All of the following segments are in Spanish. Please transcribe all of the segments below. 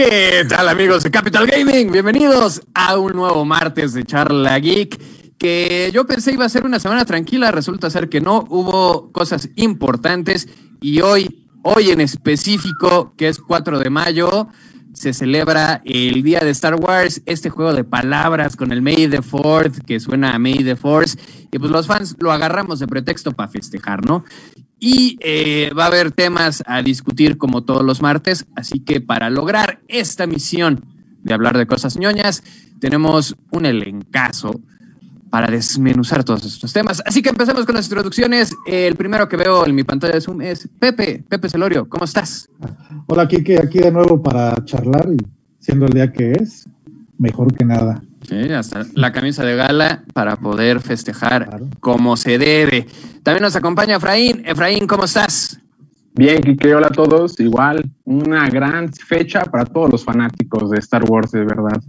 ¿Qué tal amigos de Capital Gaming? Bienvenidos a un nuevo martes de Charla Geek que yo pensé iba a ser una semana tranquila, resulta ser que no, hubo cosas importantes y hoy, hoy en específico, que es 4 de mayo, se celebra el día de Star Wars, este juego de palabras con el May the Fourth, que suena a May the Force, y pues los fans lo agarramos de pretexto para festejar, ¿no? Y eh, va a haber temas a discutir como todos los martes, así que para lograr esta misión de hablar de cosas ñoñas, tenemos un elencazo para desmenuzar todos estos temas. Así que empecemos con las introducciones. El primero que veo en mi pantalla de Zoom es Pepe, Pepe Celorio, ¿cómo estás? Hola, Kike, aquí de nuevo para charlar y siendo el día que es, mejor que nada. Sí, hasta la camisa de gala para poder festejar como se debe. También nos acompaña Efraín. Efraín, ¿cómo estás? Bien, Kike, hola a todos. Igual, una gran fecha para todos los fanáticos de Star Wars, de verdad.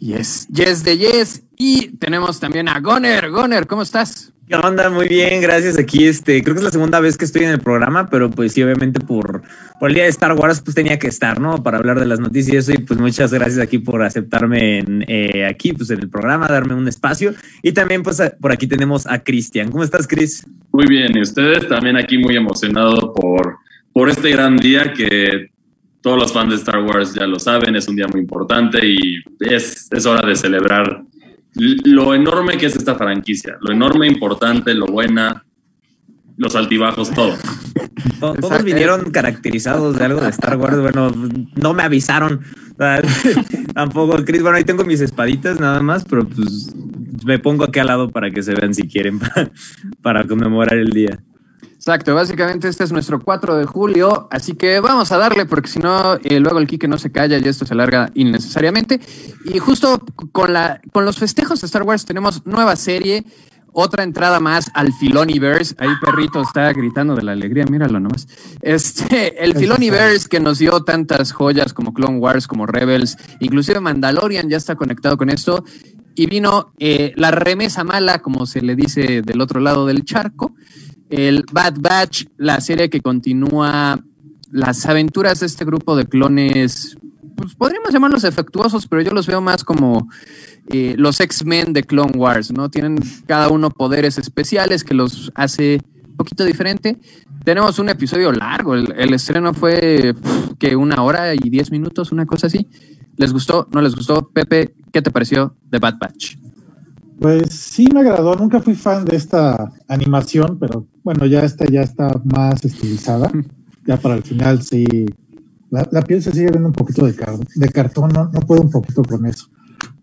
Yes, yes de yes. Y tenemos también a Goner. Goner, ¿cómo estás? ¿Qué onda? Muy bien, gracias. Aquí, este, creo que es la segunda vez que estoy en el programa, pero pues sí, obviamente por, por el día de Star Wars, pues tenía que estar, ¿no? Para hablar de las noticias y pues muchas gracias aquí por aceptarme eh, aquí, pues en el programa, darme un espacio. Y también, pues por aquí tenemos a Cristian. ¿Cómo estás, Cris? Muy bien, y ustedes también aquí muy emocionado por, por este gran día que todos los fans de Star Wars ya lo saben, es un día muy importante y es, es hora de celebrar lo enorme que es esta franquicia, lo enorme, importante, lo buena, los altibajos, todo. Todos vinieron caracterizados de algo de Star Wars. Bueno, no me avisaron. Tampoco, Chris. Bueno, ahí tengo mis espaditas nada más, pero pues me pongo aquí al lado para que se vean si quieren para conmemorar el día. Exacto, básicamente este es nuestro 4 de julio, así que vamos a darle porque si no, eh, luego el Kike no se calla y esto se alarga innecesariamente. Y justo con, la, con los festejos de Star Wars tenemos nueva serie, otra entrada más al Filoniverse. Ahí perrito está gritando de la alegría, míralo nomás. Este, el Filoniverse que nos dio tantas joyas como Clone Wars, como Rebels, inclusive Mandalorian ya está conectado con esto. Y vino eh, la remesa mala, como se le dice del otro lado del charco el Bad Batch, la serie que continúa las aventuras de este grupo de clones, pues podríamos llamarlos efectuosos, pero yo los veo más como eh, los X-Men de Clone Wars, ¿no? Tienen cada uno poderes especiales que los hace un poquito diferente. Tenemos un episodio largo, el, estreno fue que una hora y diez minutos, una cosa así. ¿Les gustó? ¿No les gustó? Pepe, ¿qué te pareció de Bad Batch? Pues sí me agradó, nunca fui fan de esta animación, pero bueno, ya esta ya está más estilizada. Ya para el final sí, la, piel se sigue viendo un poquito de, de cartón, no, no puedo un poquito con eso.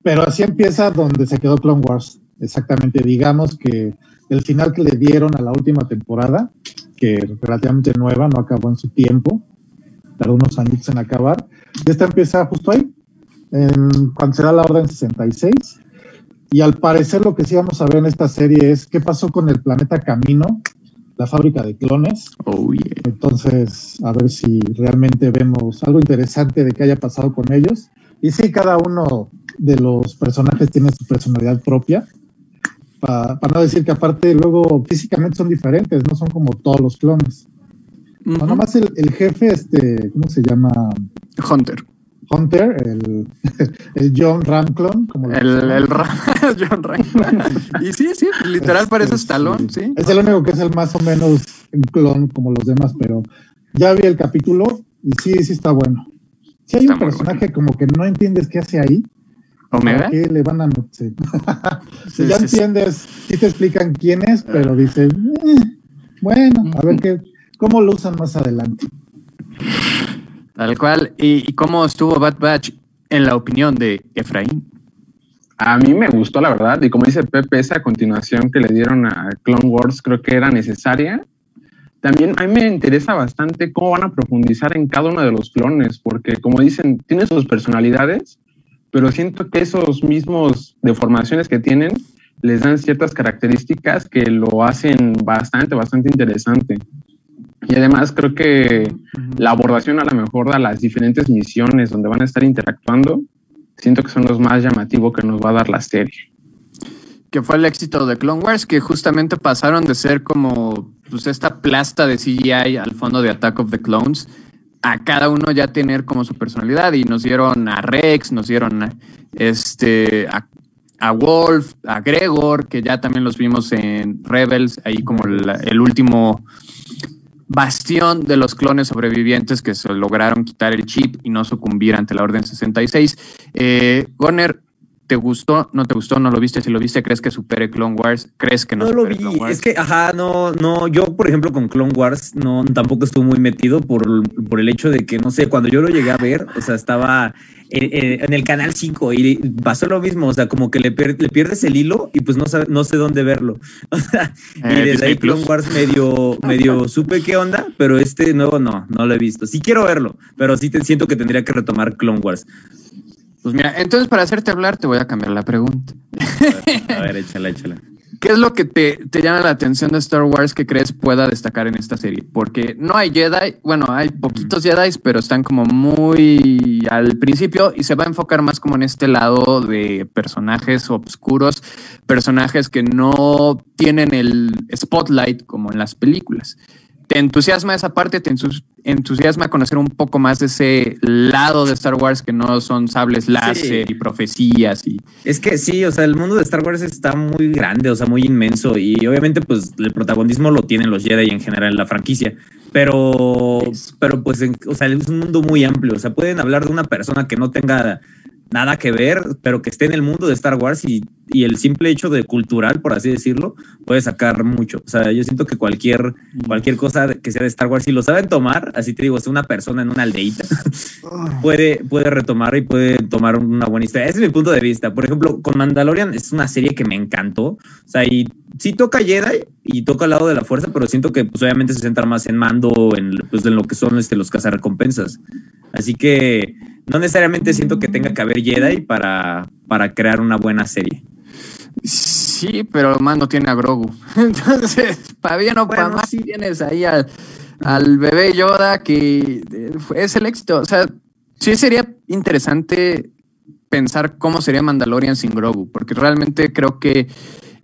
Pero así empieza donde se quedó Clone Wars. Exactamente, digamos que el final que le dieron a la última temporada, que relativamente nueva, no acabó en su tiempo, tardó unos años en acabar, y esta empieza justo ahí, en, cuando se da la orden 66 y al parecer lo que sí vamos a ver en esta serie es qué pasó con el planeta Camino, la fábrica de clones. Oh, Entonces, a ver si realmente vemos algo interesante de qué haya pasado con ellos. Y sí, cada uno de los personajes tiene su personalidad propia. Para, no decir que aparte luego físicamente son diferentes, no son como todos los clones. Nada más el, el, jefe, este, ¿cómo se llama? Hunter. Hunter, el, el John Ramclon. Como el, el John Ramclon. y sí, sí, literal parece Stallone, sí. Es el único que es el más o menos un clon como los demás, pero ya vi el capítulo y sí, sí está bueno. Si hay un personaje como que no entiendes qué hace ahí. ¿Omega? ¿Qué le van a meter? si ya entiendes, sí te explican quién es, pero dices, eh, bueno, a ver qué, cómo lo usan más adelante. Tal cual. ¿Y, cómo estuvo Bad Batch en la opinión de Efraín? A mí me gustó, la verdad, y como dice Pepe, esa continuación que le dieron a Clone Wars creo que era necesaria. También a mí me interesa bastante cómo van a profundizar en cada uno de los clones, porque como dicen, tiene sus personalidades, pero siento que esos mismos deformaciones que tienen les dan ciertas características que lo hacen bastante, bastante interesante. Y además creo que la abordación a lo mejor de las diferentes misiones donde van a estar interactuando, siento que son los más llamativos que nos va a dar la serie. Que fue el éxito de Clone Wars, que justamente pasaron de ser como pues, esta plasta de CGI al fondo de Attack of the Clones a cada uno ya tener como su personalidad y nos dieron a Rex, nos dieron a, este, a, a Wolf, a Gregor, que ya también los vimos en Rebels, ahí como la- el último bastión de los clones sobrevivientes que se lograron quitar el chip y no sucumbir ante la Orden 66. Eh, Goner, ¿te gustó? ¿No te gustó? ¿No lo viste? Si lo viste, ¿crees que supere Clone Wars? ¿Crees que no, No lo vi, Clone Wars? es que, ajá, no, no, yo por ejemplo con Clone Wars no, tampoco estuve muy metido por, por el hecho de que, no sé, cuando yo lo llegué a ver, o sea, estaba en, el canal 5 y pasó lo mismo, o sea, como que le, pier- le pierdes el hilo y pues no, sabe- no sé dónde verlo. O sea, y Eh, desde Disney ahí Clone. Wars medio, medio supe qué onda, pero este nuevo no, no lo he visto. Sí quiero verlo, pero sí te siento que tendría que retomar Clone Wars. Pues mira, entonces para hacerte hablar te voy a cambiar la pregunta. A ver, échala, échala. ¿Qué es lo que te, te llama la atención de Star Wars que crees pueda destacar en esta serie? Porque no hay Jedi, bueno, hay poquitos Jedi, pero están como muy al principio y se va a enfocar más como en este lado de personajes oscuros, personajes que no tienen el spotlight como en las películas. ¿Te entusiasma esa parte? ¿Te entus- entusiasma conocer un poco más de ese lado de Star Wars que no son sables láser y profecías y Es que sí, o sea, el mundo de Star Wars está muy grande, o sea, muy inmenso y obviamente pues el protagonismo lo tienen los Jedi en general en la franquicia, pero, pero pues, en- o sea, es un mundo muy amplio, o sea, pueden hablar de una persona que no tenga nada que ver, pero que esté en el mundo de Star Wars y, y el simple hecho de cultural, por así decirlo, puede sacar mucho. O sea, yo siento que cualquier, cualquier cosa que sea de Star Wars, si lo saben tomar, así te digo, es una persona en una aldeita, puede, puede retomar y puede tomar una buena historia. Ese es mi punto de vista. Por ejemplo, con Mandalorian es una serie que me encantó. O sea, y sí toca Jedi y toca al lado de la fuerza, pero siento que pues obviamente se centra más en mando, en, pues, en lo que son este, los cazarrecompensas. Así que no necesariamente siento que tenga que haber Jedi para, para crear una buena serie. Sí, pero Mando tiene a Grogu. Entonces, para bien o para mal, sí. tienes ahí al, al bebé Yoda que eh, fue- es el éxito. O sea, sí sería interesante pensar cómo sería Mandalorian sin Grogu, porque realmente creo que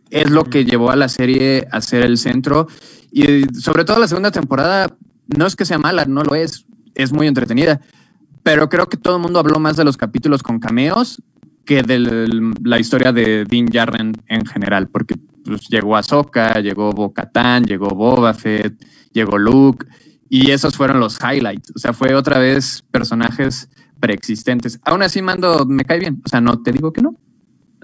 es lo que llevó a la serie a ser el centro. Y sobre todo la segunda temporada, no es que sea mala, no lo es, es muy entretenida. Pero creo que todo el mundo habló más de los capítulos con cameos que de la historia de Din Djarin en general, porque pues, llegó Ahsoka, llegó Bo-Katan, llegó Boba Fett, llegó Luke, y esos fueron los highlights. O sea, fue otra vez personajes preexistentes. Aún así, Mando me cae bien. O sea, no te digo que no.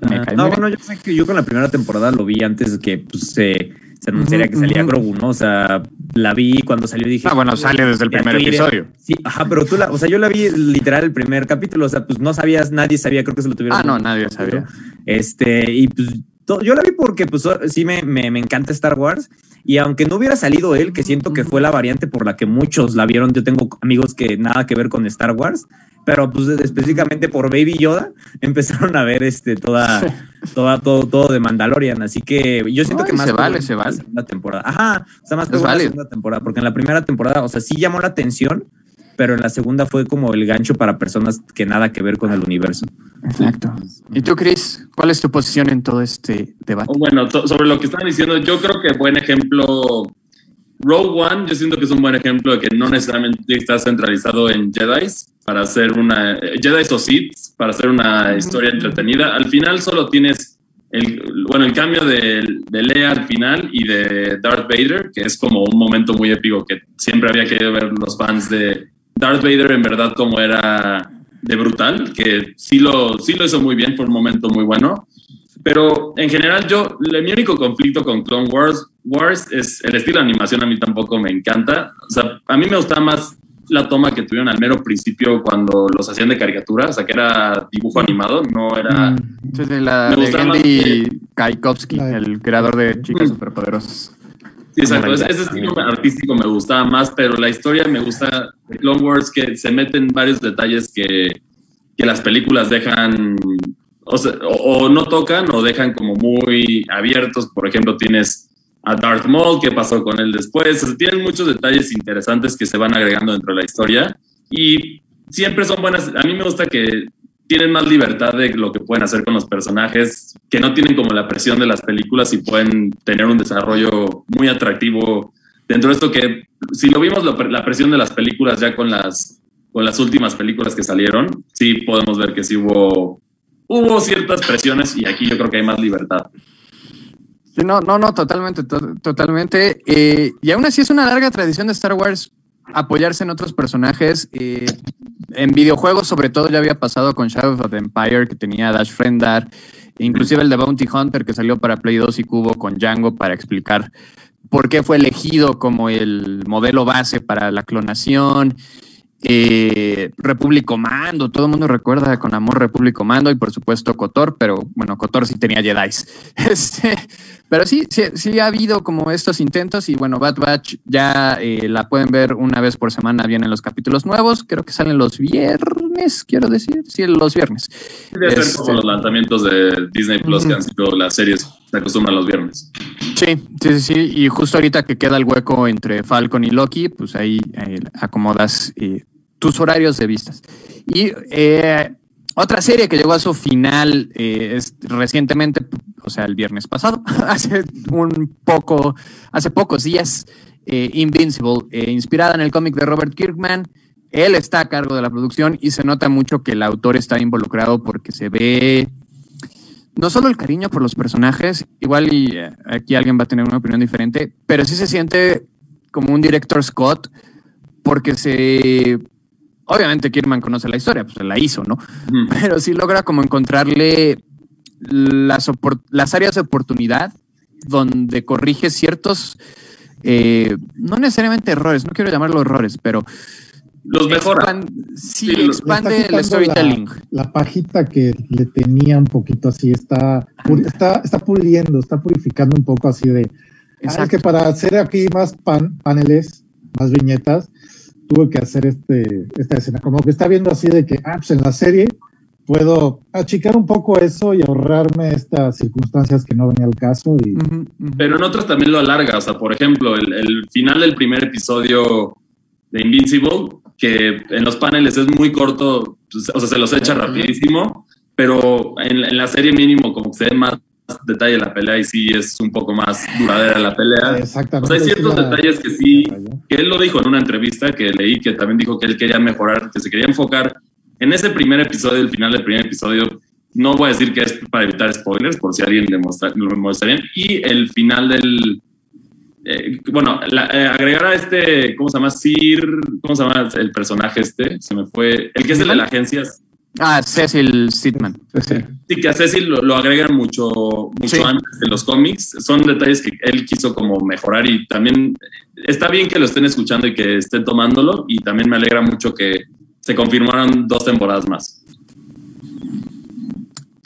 Me Ah, cae no, bien. bueno, yo sé que yo con la primera temporada lo vi antes de que pues, se, se anunciara Ujú, que salía. Grogu, ¿no? O sea, la vi cuando salió y dije. Ah, bueno, sale desde el primer episodio. Sí, ajá, pero tú la, o sea, yo la vi literal el primer capítulo, o sea, pues no sabías, nadie sabía, creo que se lo tuvieron. Ah, no, nadie sabía. Este, y pues to- yo la vi porque pues sí me, me, me encanta Star Wars y aunque no hubiera salido él, que siento que fue la variante por la que muchos la vieron, yo tengo amigos que nada que ver con Star Wars, pero pues específicamente por Baby Yoda empezaron a ver este toda, toda todo, todo de Mandalorian, así que yo siento Ay, que más se vale, se la vale. segunda temporada. Ajá, o sea, más en la segunda temporada, porque en la primera temporada, o sea, sí llamó la atención, pero en la segunda fue como el gancho para personas que nada que ver con el universo. Exacto. ¿Y tú, Chris? ¿Cuál es tu posición en todo este debate? Bueno, to- sobre lo que estaban diciendo, yo creo que buen ejemplo. Rogue One, yo siento que es un buen ejemplo de que no necesariamente está centralizado en Jedi para hacer una. Jedi o Sith para hacer una historia entretenida. Al final solo tienes el, bueno, el cambio de, de Leia al final y de Darth Vader, que es como un momento muy épico que siempre había querido ver los fans de Darth Vader en verdad como era de brutal, que sí lo, sí lo hizo muy bien, fue un momento muy bueno. Pero en general yo, mi único conflicto con Clone Wars, Wars es el estilo de animación a mí tampoco me encanta. O sea, a mí me gustaba más la toma que tuvieron al mero principio cuando los hacían de caricatura, o sea, que era dibujo animado, no era... Esa es de la Me de que- La- el creador de Chicas Mm. Superpoderosas. Sí, exacto. Ese, estilo artístico me gustaba más, pero la historia me gusta Clone Wars que se meten varios detalles que, que las películas dejan, o, sea, o- o no tocan o dejan como muy abiertos. Por ejemplo, tienes a Darth Maul, qué pasó con él después. O tienen muchos detalles interesantes que se van agregando dentro de la historia y siempre son buenas. A mí me gusta que tienen más libertad de lo que pueden hacer con los personajes, que no tienen como la presión de las películas y pueden tener un desarrollo muy atractivo dentro de esto que, si lo vimos, la presión de las películas ya con las, con las últimas películas que salieron, sí podemos ver que sí hubo, hubo ciertas presiones y aquí yo creo que hay más libertad. No, no, no, totalmente, totalmente. Eh, y aún así es una larga tradición de Star Wars apoyarse en otros personajes. Eh, en videojuegos, sobre todo, ya había pasado con Shadow of the Empire, que tenía Dash Friendar, inclusive el de Bounty Hunter, que salió para Play 2 y Cubo con Django para explicar por qué fue elegido como el modelo base para la clonación. Eh, Repúblico Mando, todo el mundo recuerda con amor Repúblico Mando y por supuesto Cotor, pero bueno, Cotor sí tenía Jedi. Este, pero sí, sí, sí, ha habido como estos intentos y bueno, Bad Batch ya eh, la pueden ver una vez por semana, vienen los capítulos nuevos, creo que salen los viernes, quiero decir, sí, los viernes. Debe ser como este, los lanzamientos de Disney Plus que han sido las series, se acostumbran los viernes. Sí, sí, sí, y justo ahorita que queda el hueco entre Falcon y Loki, pues ahí, acomodas eh, tus horarios de vistas. Y eh, otra serie que llegó a su final eh, es recientemente, o sea, el viernes pasado, hace un poco, hace pocos días, eh, Invincible, inspirada en el cómic de Robert Kirkman. Él está a cargo de la producción y se nota mucho que el autor está involucrado porque se ve no solo el cariño por los personajes, igual y aquí alguien va a tener una opinión diferente, pero sí se siente como un director Scott porque se Obviamente Kierman conoce la historia, pues la hizo, ¿no? Pero sí logra como encontrarle las, las áreas de oportunidad donde corrige ciertos, eh, no necesariamente errores, no quiero llamarlo errores, pero... Los mejora. sí, expande el storytelling. La, pajita que le tenía un poquito así, está, está, está puliendo, está purificando un poco así de... Ah, es que para hacer aquí más paneles, más viñetas, tuve que hacer este, esta escena. Como que está viendo así de que, ah, pues en la serie puedo achicar un poco eso y ahorrarme estas circunstancias que no venía al caso. Y... Pero en otras también lo alarga. O sea, por ejemplo, el, final del primer episodio de Invincible, que en los paneles es muy corto, pues, o sea, se los echa rapidísimo, pero en, en, la serie mínimo como que se ve más detalle la pelea y sí es un poco más duradera la pelea. Exactamente. hay ciertos detalles que sí, que él lo dijo en una entrevista que leí, que también dijo que él quería mejorar, que se quería enfocar en ese primer episodio, el final del primer episodio. No voy a decir que es para evitar spoilers, por si alguien le mostraría. Y el final del, eh, bueno, eh, agregar a este, ¿cómo se llama? Sir, ¿cómo se llama el personaje este? Se me fue, el que es el de la agencia, Ah, Cecil Sidman. Sí, que a Cecil lo, agregan mucho, mucho antes de los cómics. Son detalles que él quiso como mejorar y también está bien que lo estén escuchando y que estén tomándolo y también me alegra mucho que se confirmaron dos temporadas más.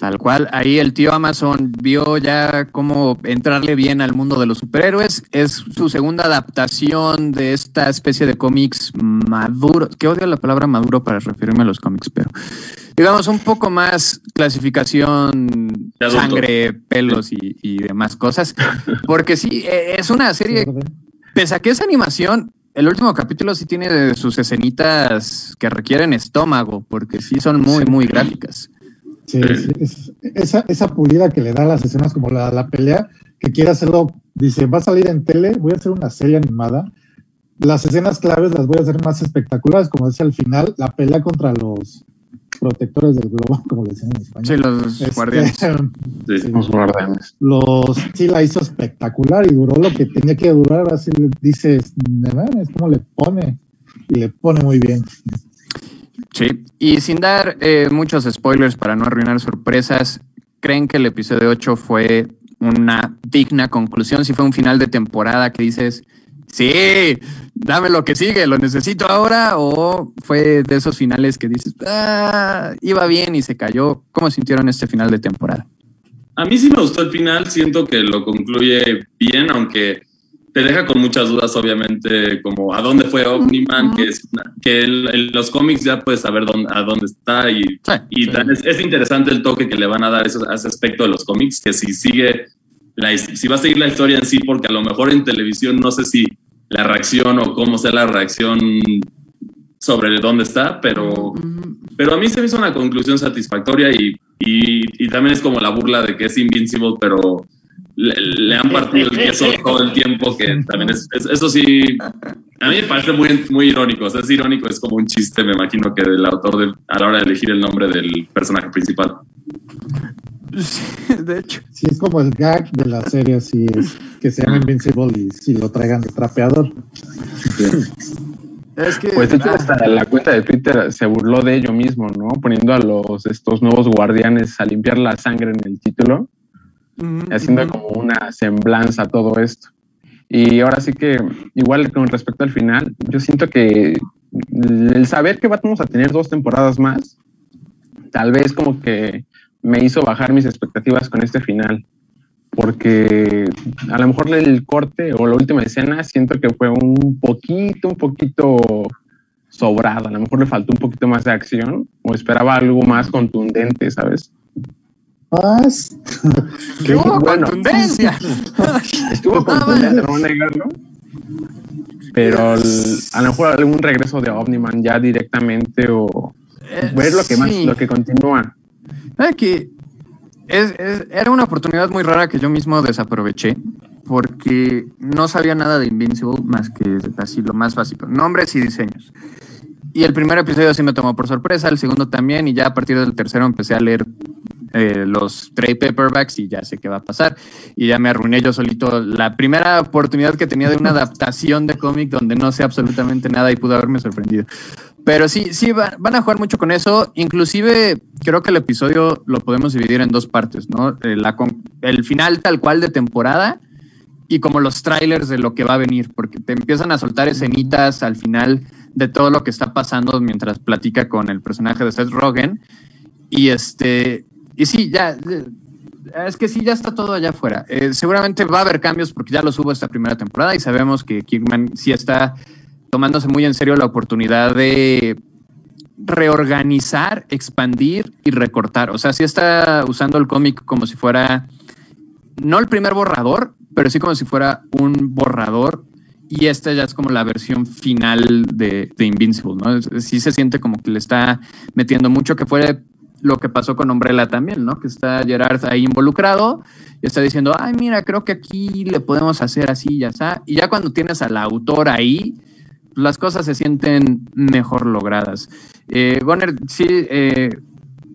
Tal cual, ahí el tío Amazon vio ya cómo entrarle bien al mundo de los superhéroes. Es su segunda adaptación de esta especie de cómics maduro, que odio la palabra maduro para referirme a los cómics, pero digamos un poco más clasificación, sangre, pelos y, demás cosas. Porque sí, e, es una serie, pese a que es animación, el último capítulo sí tiene sus escenitas que requieren estómago, porque sí son muy, muy gráficas. Sí, esa, esa pulida que le da a las escenas como la, la pelea, que quiere hacerlo, dice, va a salir en tele, voy a hacer una serie animada. Las escenas claves las voy a hacer más espectaculares, como decía al final, la pelea contra los protectores del globo, como le decían en español. Sí, los este, guardianes. Sí, los guardianes. Los, sí, la hizo espectacular y duró lo que tenía que durar. Así le dices, es como le pone, y le pone muy bien. Sí, y sin dar eh, muchos spoilers para no arruinar sorpresas, ¿creen que el episodio 8 fue una digna conclusión? Si fue un final de temporada que dices, sí, dame lo que sigue, lo necesito ahora, o fue de esos finales que dices, ah, iba bien y se cayó. ¿Cómo sintieron este final de temporada? A mí sí me gustó el final, siento que lo concluye bien, aunque te deja con muchas dudas, obviamente, como a dónde fue Omniman, que, es, que en los cómics ya puedes saber dónde, a dónde está y, y Es, interesante el toque que le van a dar a ese, aspecto de los cómics, que si sigue, la, si va a seguir la historia en sí, porque a lo mejor en televisión no sé si la reacción o cómo sea la reacción sobre dónde está, pero, pero a mí se me hizo una conclusión satisfactoria y, y, y también es como la burla de que es Invincible, pero le, le han partido el queso todo el tiempo, que también es, es- eso sí, a mí me parece muy, muy irónico, o sea, es irónico, es como un chiste, me imagino que del autor de- a la hora de elegir el nombre del personaje principal. de hecho. Sí, es como el gag de la serie, así es, que se llama Invincible y si lo traigan de trapeador. Es que. Pues de hecho ah, hasta la cuenta de Twitter se burló de ello mismo, ¿no? Poniendo a los estos nuevos guardianes a limpiar la sangre en el título, haciendo como una semblanza a todo esto. Y ahora sí que, igual con respecto al final, yo siento que el saber que vamos a tener dos temporadas más, tal vez como que me hizo bajar mis expectativas con este final. Porque a lo mejor el corte o la última escena siento que fue un poquito, un poquito sobrado. A lo mejor le faltó un poquito más de acción o esperaba algo más contundente, ¿sabes? ¡Qué hubo bueno. contundencia! Estuvo Ah, contundente, no negarlo. Pero el- a lo mejor algún regreso de Omniman ya directamente o ver lo que más, lo que continúa. ¿Sabe que es- es- era una oportunidad muy rara que yo mismo desaproveché porque no sabía nada de Invincible más que así lo más básico, nombres y diseños. Y el primer episodio sí me tomó por sorpresa, el segundo también, y ya a partir del tercero empecé a leer eh, los trade paperbacks y ya sé qué va a pasar. Y ya me arruiné yo solito la primera oportunidad que tenía de una adaptación de cómic donde no sé absolutamente nada y pudo haberme sorprendido. Pero sí, sí, va- van a jugar mucho con eso. Inclusive creo que el episodio lo podemos dividir en dos partes, ¿no? Eh, la el final tal cual de temporada y como los trailers de lo que va a venir, porque te empiezan a soltar escenitas al final de todo lo que está pasando mientras platica con el personaje de Seth Rogen. Y este, y sí, ya, eh, es que sí, ya está todo allá afuera. Eh, seguramente va a haber cambios porque ya los hubo esta primera temporada y sabemos que Kirkman sí está tomándose muy en serio la oportunidad de reorganizar, expandir y recortar. O sea, sí está usando el cómic como si fuera, no el primer borrador, pero sí como si fuera un borrador. Y esta ya es como la versión final de, de Invincible, ¿no? Sí se siente como que le está metiendo mucho, que fue lo que pasó con Umbrella también, ¿no? Que está Gerard ahí involucrado y está diciendo, ay, mira, creo que aquí le podemos hacer así, ya está. Y ya cuando tienes al autor ahí, las cosas se sienten mejor logradas. Eh, Bonner, sí, eh,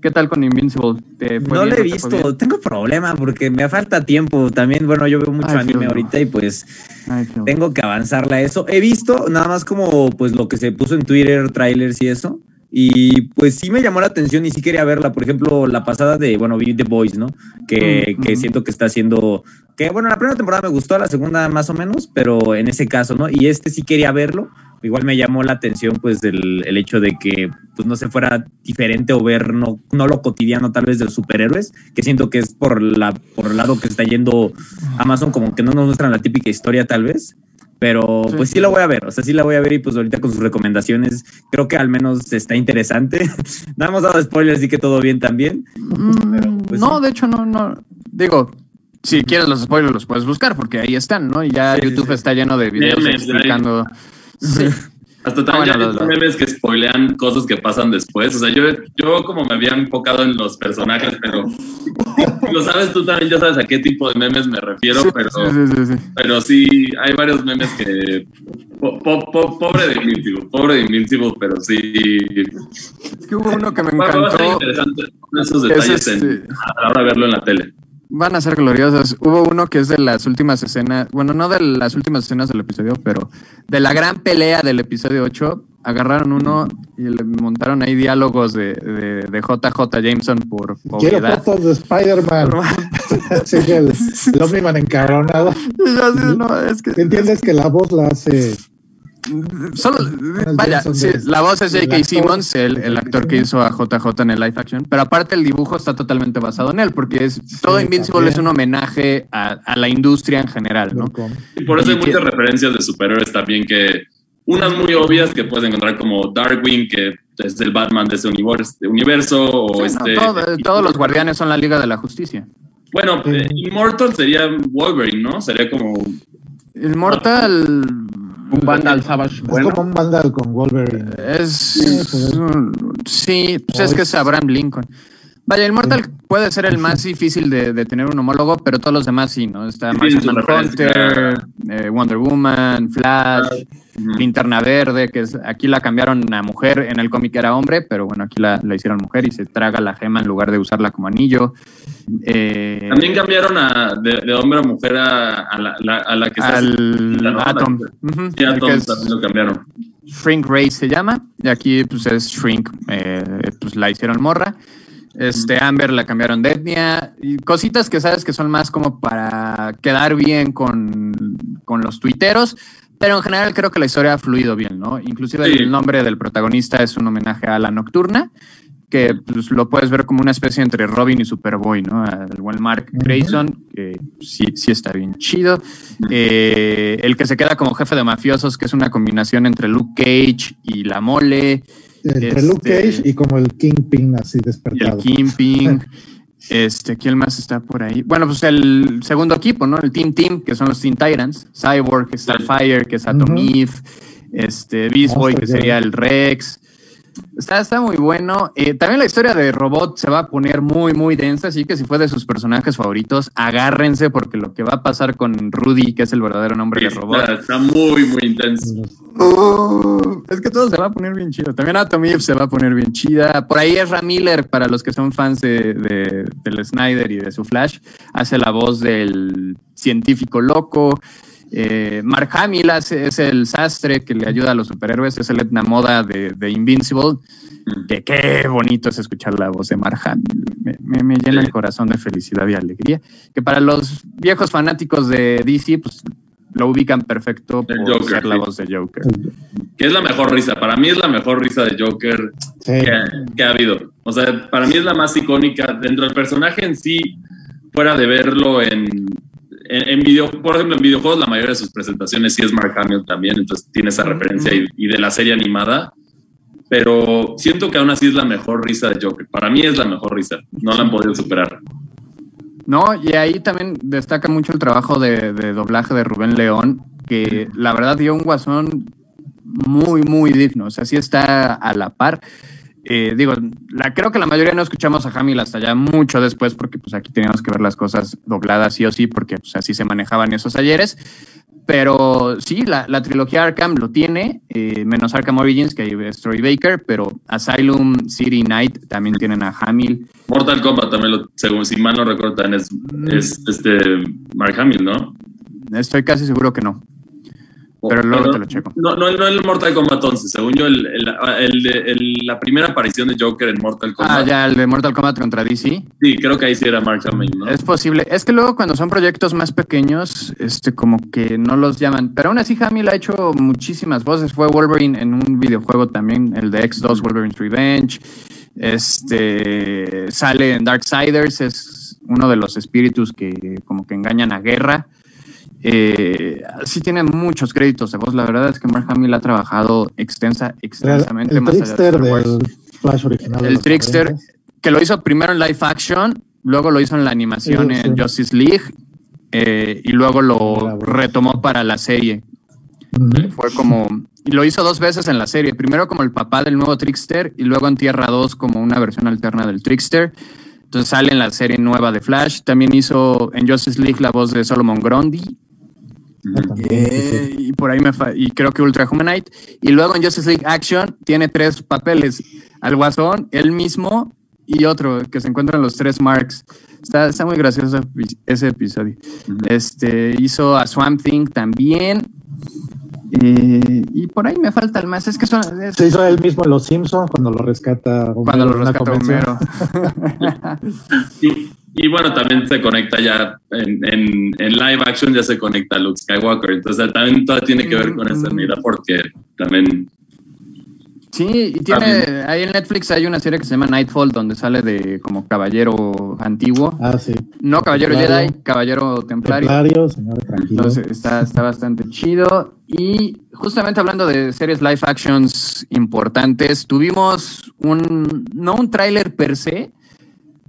¿qué tal con Invincible? ¿Te fue No bien, lo he te visto, tengo problema porque me falta tiempo. También, bueno, yo veo mucho Ay, anime no. ahorita y pues Ay, tengo que avanzarle a eso. He visto nada más como pues lo que se puso en Twitter, trailers y eso. Y pues sí me llamó la atención y sí quería verla. Por ejemplo, la pasada de, bueno, vi The Boys, ¿no? Que, Mm, que siento que está haciendo, que bueno, la primera temporada me gustó, la segunda más o menos, pero en ese caso, ¿no? Y este sí quería verlo. Igual me llamó la atención pues el, el hecho de que pues no se fuera diferente o ver no, no lo cotidiano tal vez de los superhéroes, que siento que es por, la, por el lado que está yendo Amazon, como que no nos muestran la típica historia tal vez. Pero Sí. pues sí la voy a ver, o sea, sí la voy a ver y pues ahorita con sus recomendaciones creo que al menos está interesante. no hemos dado spoilers, así que todo bien también. Mm, pues, no, sí. de hecho, no, no. Digo, si quieres los spoilers, los puedes buscar porque ahí están, ¿no? Y ya YouTube está lleno de videos explicando. Hasta Ah, también bueno, los- hay memes que spoilean cosas que pasan después. O sea, yo, yo como me había enfocado en los personajes, pero lo sabes tú también, ya sabes a qué tipo de memes me refiero, Sí, pero, sí, pero sí, hay varios memes que... po- po- po- pobre de Invincible, pobre de Invincible, pero sí... Es que hubo uno que me Va, va a ser encantó. interesante esos Es detalles en- este- a la hora de verlo en la tele. Van a ser gloriosas. Hubo uno que es de las últimas escenas, bueno, no de las últimas escenas del episodio, pero de la gran pelea del episodio 8. Agarraron uno y le montaron ahí diálogos de, de, de JJ Jameson por Quiero obviedad. fotos de Spider-Man. Sí, el, el Omniman encabronado. No, es que- ¿Entiendes que la voz la hace Solo, vaya, sí, la voz es J.K. Simmons, el, el actor que hizo a JJ en el live action, pero aparte el dibujo está totalmente basado en él, porque es todo Invincible también. es un homenaje a, a la industria en general, ¿no? Y por eso hay muchas referencias de superhéroes también que unas muy obvias que puedes encontrar como Darkwing, que es el Batman de ese universo, de universo o Sí, no, este... todo- todos los guardianes son la Liga de la Justicia. Bueno, Sí. eh, Immortal sería Wolverine, ¿no? Sería como... Immortal Un Vandal Savage Es bueno. como un Vandal con Wolverine. es... Sí, pues es que es Abraham Lincoln. Vaya, el Mortal puede ser el más difícil de, de tener un homólogo, pero todos los demás sí, ¿no? Está Sí, Martian su Manhunter, eh, Wonder Woman, Flash. Linterna Verde, que es, aquí la cambiaron a mujer, en el cómic era hombre, pero bueno, aquí la, la hicieron mujer y se traga la gema en lugar de usarla como anillo. Eh, También cambiaron a, de, de hombre a mujer a, a la, la- a la que se al la- Atom. Sí, Atom que es también lo cambiaron. Shrink Ray se llama, y aquí pues es Shrink, eh, pues la hicieron morra. Este Amber la cambiaron de etnia y cositas que sabes que son más como para quedar bien con, con los tuiteros, pero en general creo que la historia ha fluido bien, ¿no? Inclusive Sí. el nombre del protagonista es un homenaje a la nocturna, que pues, lo puedes ver como una especie entre Robin y Superboy, ¿no? El buen Mark. Grayson, que sí, sí está bien chido. Eh, el que se queda como jefe de mafiosos, que es una combinación entre Luke Cage y la mole. Entre Luke Este- Cage y como el Kingpin así y el despertado. Kingpin. Este, ¿quién más está por ahí? Bueno, pues el segundo equipo, ¿no? El Team Team, que son los Teen Titans. Cyborg, Starfire, que es Atom Ujú. Eve. Este, Beast Boy, que sería el Rex. Está, está muy bueno. Eh, también la historia de Robot se va a poner muy, muy densa, así que si fue de sus personajes favoritos, agárrense porque lo que va a pasar con Rudy, que es el verdadero nombre de Está, Robot. está muy, muy intenso. Uh, es que todo se va a poner bien chido. También Atom Eve se va a poner bien chida. Por ahí Ezra Miller, para los que son fans de, de- del Snyder y de su Flash, hace la voz del científico loco. Eh, Mark Hamill hace- es el sastre que le ayuda a los superhéroes, es el Etna Moda de, de Invincible. Que qué bonito es escuchar la voz de Mark Hamill. Me, me- me llena el corazón de felicidad y alegría. Que para los viejos fanáticos de DC, pues lo ubican perfecto por Joker, ser la sí. voz de Joker. Que es la mejor risa. Para mí es la mejor risa de Joker Sí. que, que ha habido. O sea, para mí es la más icónica. Dentro del personaje en sí, fuera de verlo en, en, en video, por ejemplo, en videojuegos, la mayoría de sus presentaciones sí es Mark Hamill también, entonces tiene esa referencia y, y de la serie animada. Pero siento que aún así es la mejor risa de Joker. Para mí es la mejor risa. No la han podido superar. No, y ahí también destaca mucho el trabajo de, de doblaje de Rubén León, que la verdad dio un guasón muy, muy digno. O sea, sí está a la par. Eh, digo, la, creo que la mayoría no escuchamos a Hamill hasta ya mucho después, porque pues aquí teníamos que ver las cosas dobladas sí o sí, porque pues, así se manejaban esos ayeres. Pero sí, la, la trilogía Arkham lo tiene, eh, menos Arkham Origins, que hay Story Baker, pero Asylum, City Night también tienen a Hamill. Mortal Kombat también, lo, según si mal no recuerdo, también es, es este Mark Hamill, ¿no? Estoy casi seguro que no. Pero luego te lo checo. No, no, no el Mortal Kombat 11, según yo, el, el- la primera aparición de Joker en Mortal Kombat. Ah, ya, el de Mortal Kombat contra DC. Sí, creo que ahí sí era Mark Hamill, ¿no? Es posible. Es que luego cuando son proyectos más pequeños, este, como que no los llaman. Pero aún así Hamill ha hecho muchísimas voces. Fue Wolverine en un videojuego también, el de X2, Wolverine's Revenge. Este, sale en Darksiders, es uno de los espíritus que como que engañan a Guerra. Eh, sí tiene muchos créditos de voz. La verdad es que Mark Hamill ha trabajado extensa, extensamente el más allá de trickster Star Wars. del Flash original. El trickster, 90. que lo hizo primero en live action, luego lo hizo en la animación Sí, sí. en Justice League eh, y luego lo retomó para la serie. Fue como. Y lo hizo dos veces en la serie. Primero como el papá del nuevo Trickster y luego en Tierra 2 como una versión alterna del Trickster. Entonces sale en la serie nueva de Flash. También hizo en Justice League la voz de Solomon Grundy. Eh, y por ahí me fa- y creo que Ultra Humanite. Y luego en Justice League Action tiene tres papeles: al Guasón, él mismo y otro que se encuentran los tres marks. Está, está muy gracioso ese episodio. Este hizo a Swamp Thing también. Eh, y por ahí me falta el más. Es que son. es- Se hizo él mismo en Los Simpsons cuando lo rescata Homero cuando lo convención. Homero. Y, y bueno, también se conecta ya en, en, en live action, ya se conecta Luke Skywalker. Entonces también todo tiene que ver con esa Mm. unidad porque también Sí, y tiene. Ahí en Netflix hay una serie que se llama Nightfall, donde sale de como caballero antiguo. Ah, sí. No caballero Templario. Jedi, caballero templario. Templario, señor, tranquilo. Entonces está, está bastante chido. Y justamente hablando de series live actions importantes, tuvimos un, no un tráiler per se,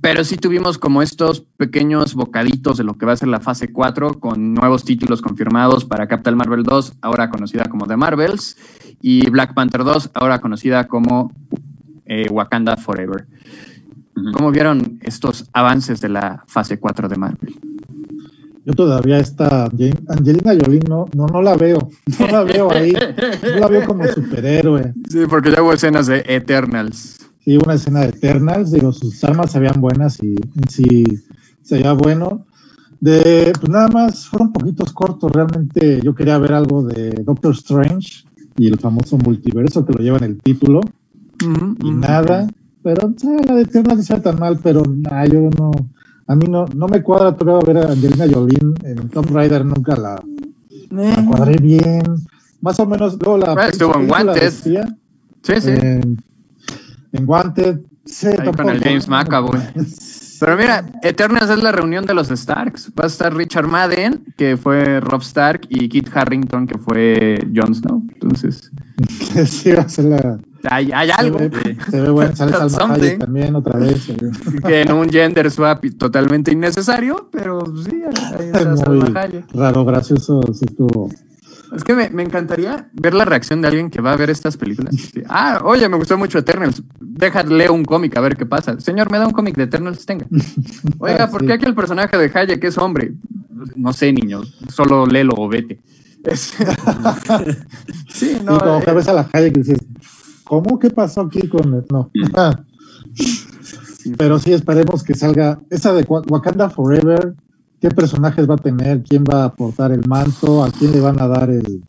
pero sí tuvimos como estos pequeños bocaditos de lo que va a ser la fase 4 con nuevos títulos confirmados para Captain Marvel 2, ahora conocida como The Marvels, y Black Panther 2, ahora conocida como eh, Wakanda Forever. ¿Cómo vieron estos avances de la fase 4 de Marvel? Yo todavía esta Ange- Angelina Jolie no, no, no la veo. No la veo ahí. No la veo como superhéroe. Sí, porque ya hubo escenas de Eternals. Sí, una escena de Eternals, digo, sus armas se veían buenas y en sí se veía bueno. De, pues nada más, fueron poquitos cortos. Realmente yo quería ver algo de Doctor Strange y el famoso multiverso que lo lleva en el título. Y nada. Pero o sea, la de Eternals no se ve tan mal, pero nah, yo no. A mí no, no me cuadra todavía ver a Angelina Jolie en Tomb Raider, nunca la, la cuadré bien. Más o menos, luego la. Bueno, estuvo en Wanted. decía, Sí, sí. en, en Wanted. Sí, Ahí con el James McAvoy. Pero mira, Eternals es la reunión de los Starks. Va a estar Richard Madden, que fue Rob Stark, y Kit Harrington, que fue Jon Snow. Entonces, sí, va a ser la. hay, hay Se algo ve, se ve bueno, sale Salma también otra vez. que en un gender swap totalmente innecesario, pero sí, ahí está Muy raro, gracioso, sí estuvo. Es que me, me encantaría ver la reacción de alguien que va a ver estas películas. Ah, oye, me gustó mucho Eternals. Déjale un cómic a ver qué pasa. Señor, me da un cómic de Eternals, tenga. Oiga, ¿por qué aquí el personaje de Hayek es hombre? No sé, niño. Solo léelo o vete. Sí, no. y como que eh, ves a la Hayek y dices, ¿cómo? ¿Qué pasó aquí con el.? No. Ah. Pero sí, esperemos que salga. Esa de Wa- Wakanda Forever, ¿qué personajes va a tener? ¿Quién va a aportar el manto? ¿A quién le van a dar el.?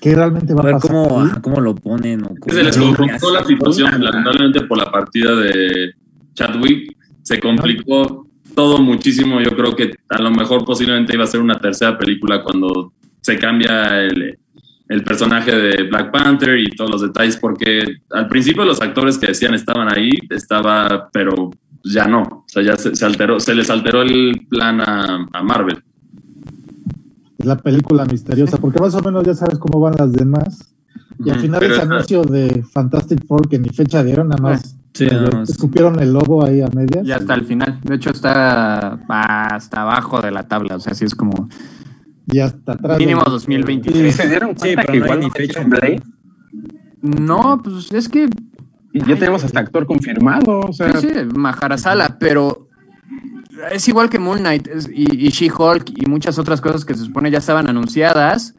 ¿Qué realmente va A a ver pasar? cómo, ahí? ajá, cómo lo ponen. O cómo- Se les complicó la situación, lamentablemente por la partida de Chadwick, se complicó todo muchísimo. Yo creo que a lo mejor posiblemente iba a ser una tercera película cuando se cambia el, el personaje de Black Panther y todos los detalles, porque al principio los actores que decían estaban ahí, estaba, pero ya no. O sea, ya se, se alteró, se les alteró el plan a, a Marvel. Es la película misteriosa, porque más o menos ya sabes cómo van las demás. Y al final pero ese anuncio de Fantastic Four que ni fecha dieron, nada más. Sí, nada más. escupieron el logo ahí a medias. Y hasta el final. De hecho, está hasta abajo de la tabla. O sea, sí es como Y hasta atrás. mínimo del- 2023. ¿Se dieron Sí, cuenta pero que no igual ni fecha. Blade? No, pues es que Y ya tenemos hasta actor confirmado. O sea, Sí, sí, Maharasala, pero es igual que Moon Knight es- y, y She-Hulk y muchas otras cosas que se supone ya estaban anunciadas,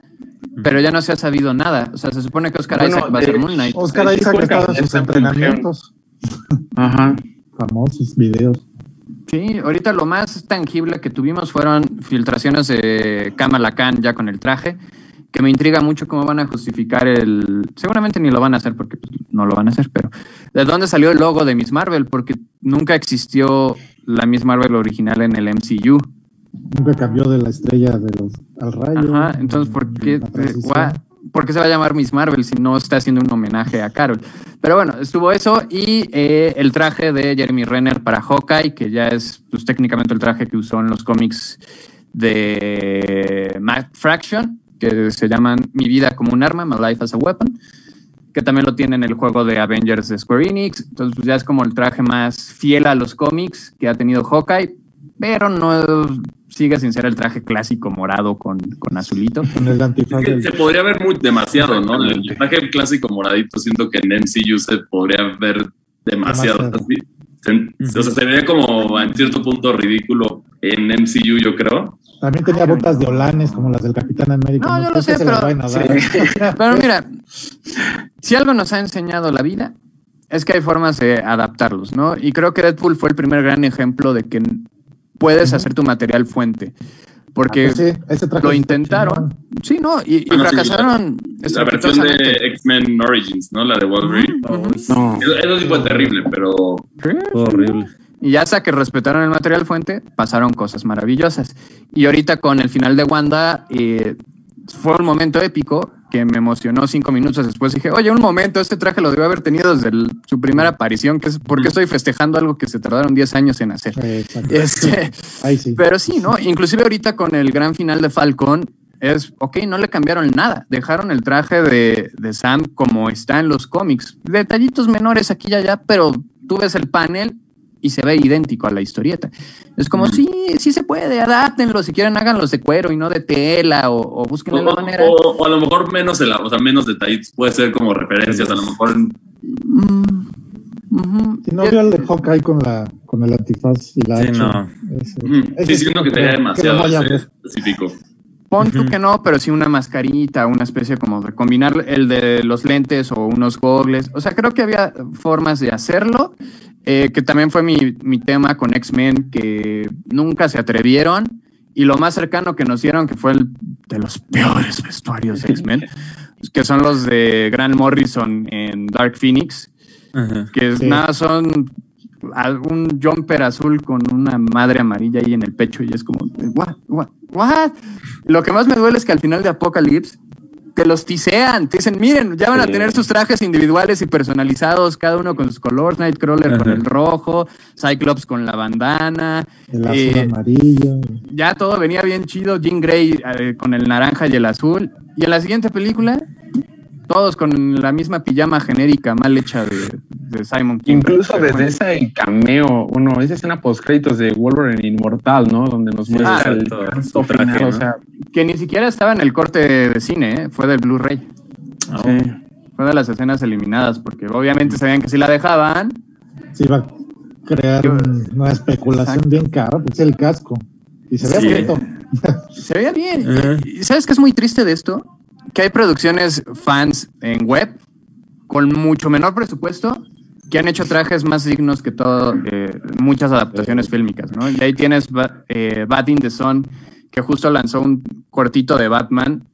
pero ya no se ha sabido nada. O sea, se supone que Oscar Bueno, Isaac va a ser Moon Knight. Oscar Sí, Isaac estaba en sus entrenamientos, Ajá. famosos videos. Sí, ahorita lo más tangible que tuvimos fueron filtraciones de Kamala Khan ya con el traje, que me intriga mucho cómo van a justificar el... Seguramente ni lo van a hacer porque pues, no lo van a hacer, pero ¿de dónde salió el logo de Miss Marvel? Porque nunca existió la Miss Marvel original en el MCU. Nunca cambió de la estrella de los al rayo. Ajá, entonces, ¿por qué, eh, ¿por qué se va a llamar Miss Marvel si no está haciendo un homenaje a Carol? Pero bueno, estuvo eso y eh, el traje de Jeremy Renner para Hawkeye, que ya es pues, técnicamente el traje que usó en los cómics de Matt Fraction, que se llaman Mi vida como un arma, My Life as a Weapon, que también lo tiene en el juego de Avengers de Square Enix. Entonces, pues ya es como el traje más fiel a los cómics que ha tenido Hawkeye, pero no sigue sin ser el traje clásico morado con, con azulito. Con el antifaz Es que del- se podría ver muy demasiado, ¿no? El traje clásico moradito, siento que en MCU se podría ver demasiado. Demasiado. Se- O sea, se vería como en cierto punto ridículo en MCU, yo creo. También tenía botas de holanes como las del Capitán América. No, yo lo sé, pero-. Pero mira, si algo nos ha enseñado la vida, es que hay formas de adaptarlos, ¿no? Y creo que Deadpool fue el primer gran ejemplo de que puedes hacer tu material fuente. Porque Ah, pues sí, ese traje lo intentaron, sí, ¿no? Y, y Bueno, sí, fracasaron La versión de. X-Men Origins, ¿no? La de Wolverine. Ujú. No. Eso, eso sí fue terrible, pero Horrible. Y ya hasta que respetaron el material fuente, pasaron cosas maravillosas. Y ahorita con el final de Wanda, eh, fue un momento épico que me emocionó cinco minutos después. Dije, oye, un momento, este traje lo debe haber tenido desde el- su primera aparición. Que es, ¿Por qué estoy festejando algo que se tardaron 10 años en hacer? Eh. Este, sí. pero sí, ¿no? Inclusive ahorita con el gran final de Falcon, es, ok, no le cambiaron nada. Dejaron el traje de, de Sam como está en los cómics. Detallitos menores aquí y allá, pero tú ves el panel y se ve idéntico a la historieta. Es como, sí, sí se puede, adáptenlo. Si quieren, háganlos de cuero y no de tela o, o busquen o, la manera. o- o a lo mejor menos, ela- o sea, menos detallitos, puede ser como referencias, a lo mejor Mm. Si no vio el de Hawkeye con, la, con el antifaz y la Sí, no. ese- Sí, siento que lo demasiado específico. Pon tú que no, pero sí una mascarita, una especie como de combinar el de los lentes o unos gogles. O sea, creo que había formas de hacerlo, eh, que también fue mi, mi tema con X-Men, que nunca se atrevieron. Y lo más cercano que nos dieron, que fue el de los peores vestuarios de X-Men, que son los de Grant Morrison en Dark Phoenix, Ajá. que Sí. nada son algún jumper azul con una madre amarilla ahí en el pecho y es como, what, what, what? Lo que más me duele es que al final de Apocalypse te los tisean, te dicen, miren, ya van a tener sus trajes individuales y personalizados, cada uno con sus colores, Nightcrawler con el rojo, Cyclops con la bandana, El azul eh, amarillo. ya todo venía bien chido, Jean Grey eh, con el naranja y el azul, y en la siguiente película, todos con la misma pijama genérica mal hecha de, de Simon King. Incluso desde bueno. ese cameo, uno, esa escena post créditos de Wolverine Inmortal, ¿no? Donde nos muestra Ah, el todo, el su traje, final, ¿no? o sea, Que ni siquiera estaba en el corte de cine, ¿eh? fue del Blu-ray. Oh. sí. Fue de las escenas eliminadas, porque obviamente sabían que si la dejaban, Se iba a crear un- una especulación Exacto. bien cara, pues el casco. Y se ve Sí. bonito. se veía bien. Y ¿Sabes qué es muy triste de esto? Que hay producciones fans en web con mucho menor presupuesto que han hecho trajes más dignos que todo, eh, muchas adaptaciones fílmicas, ¿no? Y ahí tienes eh, Bat in the Sun, que justo lanzó un cortito de Batman.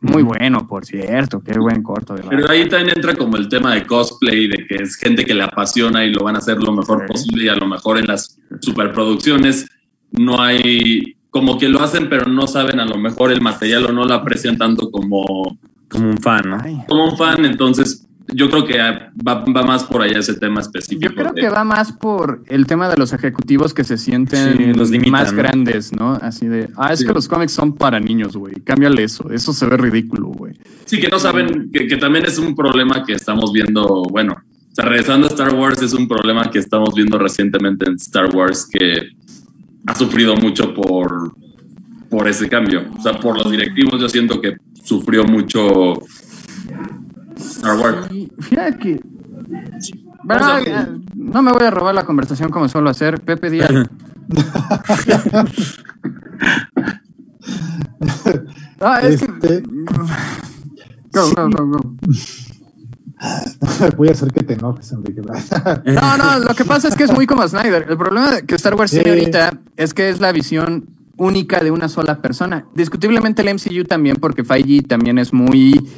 Muy bueno, por cierto, qué buen corto de Batman. Pero ahí también entra como el tema de cosplay, de que es gente que le apasiona y lo van a hacer lo mejor Sí. posible y a lo mejor en las superproducciones no hay, como que lo hacen pero no saben a lo mejor el material o no lo aprecian tanto como, Como un fan, ¿no? Ay. como un fan, entonces yo creo que va, va más por allá ese tema específico. Yo creo de- que va más por el tema de los ejecutivos que se sienten Sí, los limitan, más ¿no? grandes, ¿no? Así de, ah, es Sí. que los cómics son para niños, güey. Cámbiale eso. Eso se ve ridículo, güey. Sí, que no saben, que, que también es un problema que estamos viendo, bueno, o sea, regresando a Star Wars, es un problema que estamos viendo recientemente en Star Wars que ha sufrido mucho por, por ese cambio. O sea, por los directivos yo siento que sufrió mucho Star Wars. Fíjate que. Bueno, O sea, eh, no me voy a robar la conversación como suelo hacer. Pepe Díaz. Ah, es que. Este- Go, go, go, go. Voy a hacer que te enojes, Enrique. No, no, lo que pasa es que es muy como Snyder. El problema que Star Wars tiene ahorita es que es la visión única de una sola persona. Discutiblemente el MCU también, porque Feige también es muy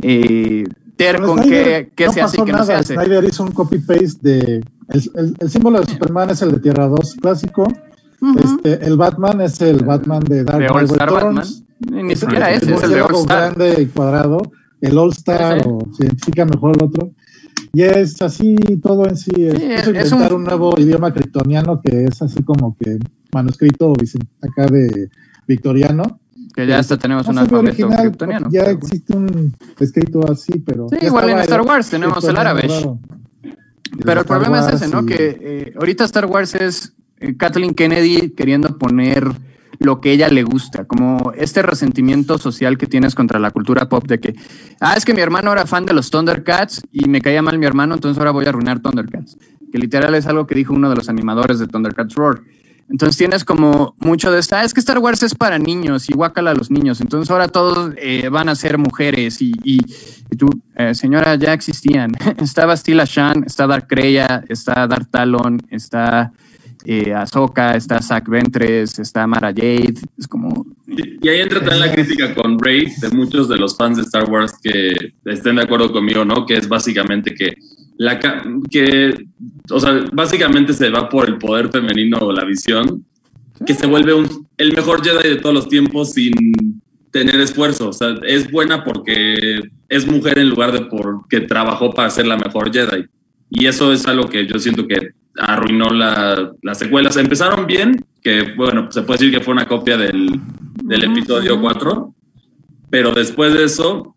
eh, terco Snyder que, que no se hace y que no se hace. Snyder hizo un copy-paste de... El, el- el símbolo de Superman es el de Tierra 2 clásico. Este, el Batman es el Batman de Dark Knight Batman. Ni, ni siquiera ese, es el de All Star. grande y cuadrado. El All Star, Sí, o se identifica mejor el otro. Y es así, todo en sí. Es, Sí, es inventar un- un... nuevo idioma kryptoniano que es así como que manuscrito acá de victoriano. Que ya hasta tenemos No un alfabeto kryptoniano. Ya existe un escrito así, pero. Sí, igual en Star Wars tenemos el árabe. raro. Pero el problema es Wars ese, ¿no? y- Que eh, ahorita Star Wars es eh, Kathleen Kennedy queriendo poner lo que ella le gusta, como este resentimiento social que tienes contra la cultura pop de que, ah, es que mi hermano era fan de los Thundercats y me caía mal mi hermano, entonces ahora voy a arruinar Thundercats. Que literal es algo que dijo uno de los animadores de Thundercats Roar. Entonces tienes como mucho de esta, "Ah, es que Star Wars es para niños y guácala a los niños, entonces ahora todos eh, van a ser mujeres y, y- tú, eh, señora, ya existían. está Bastila Shan, está Dark Kreia, está Dark Talon, está eh, Ahsoka, está Zack Ventres, está Mara Jade, es como... Y y ahí entra también la crítica con Rey de muchos de los fans de Star Wars que estén de acuerdo conmigo, ¿no? Que es básicamente que la que o sea, básicamente se va por el poder femenino o la visión que se vuelve un, el mejor Jedi de todos los tiempos sin tener esfuerzo, o sea, es buena porque es mujer en lugar de porque trabajó para ser la mejor Jedi. Y eso es algo que yo siento que arruinó la, las secuelas. Empezaron bien, que bueno, se puede decir que fue una copia del, del episodio 4, pero después de eso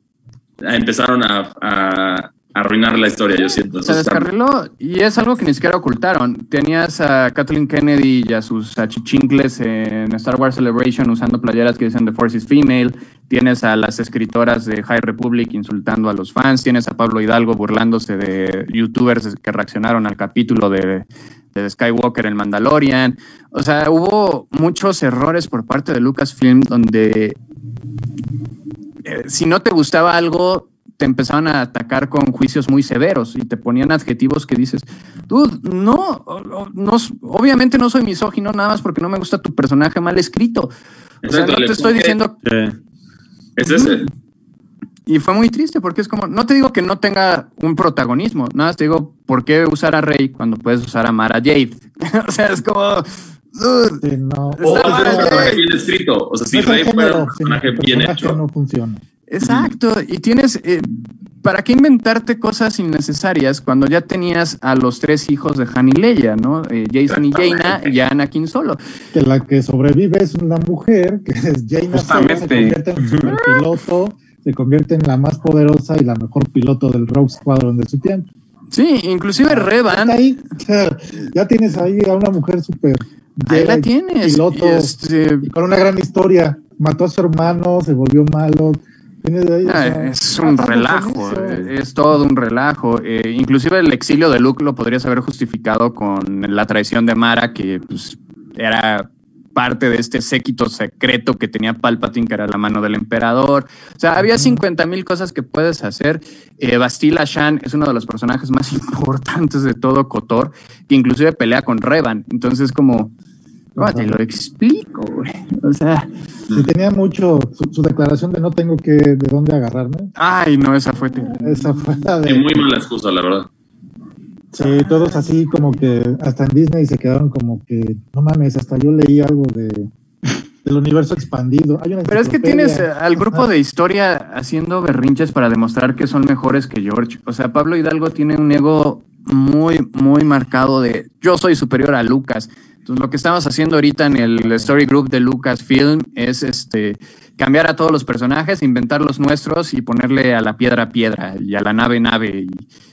empezaron a, a arruinar la historia, yo siento. Se descarriló y es algo que ni siquiera ocultaron. Tenías a Kathleen Kennedy y a sus achichincles en Star Wars Celebration usando playeras que dicen The Force is Female. Tienes a las escritoras de High Republic insultando a los fans, tienes a Pablo Hidalgo burlándose de youtubers que reaccionaron al capítulo de, de Skywalker el Mandalorian. O sea, hubo muchos errores por parte de Lucasfilm donde eh, si no te gustaba algo, te empezaban a atacar con juicios muy severos y te ponían adjetivos que dices, tú no, no, obviamente no soy misógino nada más porque no me gusta tu personaje mal escrito. O sea, no te estoy diciendo... Es ese. Y fue muy triste porque es como, no te digo que no tenga un protagonismo, nada más te digo, ¿por qué usar a Rey cuando puedes usar a Mara Jade? o sea, es como... Sí, no. O es un personaje bien escrito. O sea, si Rey fuera un personaje bien hecho. no funciona. Exacto, y tienes, eh, ¿para qué inventarte cosas innecesarias cuando ya tenías a los tres hijos de Han y Leia, ¿no? Eh, Jason y Jaina y Anakin solo. Que la que sobrevive es una mujer, que es Jaina Solo, se convierte en superpiloto, se convierte en la más poderosa y la mejor piloto del Rogue Squadron de su tiempo. Sí, inclusive Revan. Ahí, ya tienes ahí a una mujer súper... Ahí la tienes. Piloto, este... y con una gran historia. Mató a su hermano, se volvió malo, Ah, es un relajo, eh, es todo un relajo. Eh, inclusive el exilio de Luke lo podrías haber justificado con la traición de Mara, que pues, era parte de este séquito secreto que tenía Palpatine, que era la mano del emperador. O sea, había 50 mil cosas que puedes hacer. Eh, Bastila Shan es uno de los personajes más importantes de todo Kotor, que inclusive pelea con Revan. Entonces, como no, te lo explico, güey. O sea. Y tenía mucho su, declaración de no tengo que de dónde agarrarme. Ay, no, esa fue. Esa fue la de. muy mala excusa, la verdad. Sí, todos así como que hasta en Disney se quedaron como que, no mames, hasta yo leí algo de del universo expandido. Pero es que tienes al grupo de historia haciendo berrinches para demostrar que son mejores que George. O sea, Pablo Hidalgo tiene un ego muy, muy marcado de yo soy superior a Lucas. Entonces, lo que estamos haciendo ahorita en el Story Group de Lucasfilm es este, cambiar a todos los personajes, inventar los nuestros y ponerle a la piedra piedra y a la nave nave. Y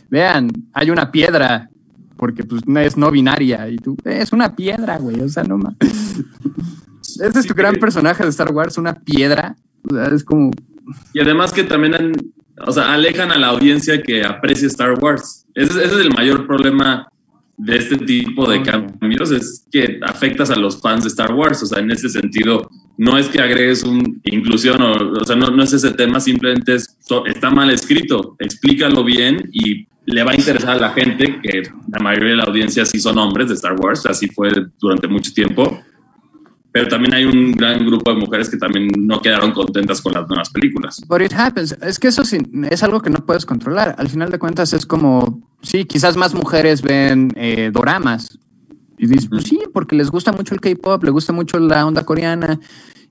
vean, hay una piedra, porque pues es no binaria y tú, es una piedra, güey, o sea, no más. Ese es tu gran personaje de Star Wars, una piedra. O sea, es como. Y además que también o sea, alejan a la audiencia que aprecia Star Wars. ese es el mayor problema de este tipo de cambios es que afectas a los fans de Star Wars. O sea, en ese sentido, no es que agregues un inclusión, o, o sea, no, no, es ese tema, simplemente es, está mal escrito. Explícalo bien y le va a interesar a la gente, que la mayoría de la audiencia sí son hombres de Star Wars, así fue durante mucho tiempo pero también hay un gran grupo de mujeres que también no quedaron contentas con las nuevas películas. But it happens. Es que eso sí, es algo que no puedes controlar. Al final de cuentas es como, sí, quizás más mujeres ven eh, doramas. Y dices, pues sí, porque les gusta mucho el K-pop, les gusta mucho la onda coreana.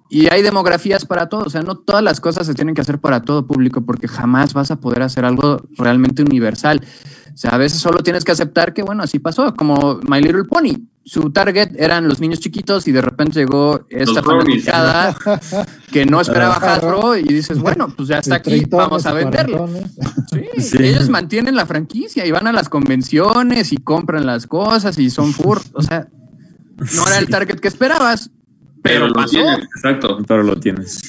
Y hay demografías para todo. O sea, no todas las cosas se tienen que hacer para todo público porque jamás vas a poder hacer algo realmente universal. O sea, a veces solo tienes que aceptar que, bueno, así pasó, como My Little Pony. Su target eran los niños chiquitos y de repente llegó esta fanaticada que no esperaba Hasbro y dices, bueno, pues ya está aquí, vamos a venderlo. Sí, ellos mantienen la franquicia y van a las convenciones y compran las cosas y son fur. O sea, no era el target que esperabas, pero, lo tienes, exacto. Pero lo tienes.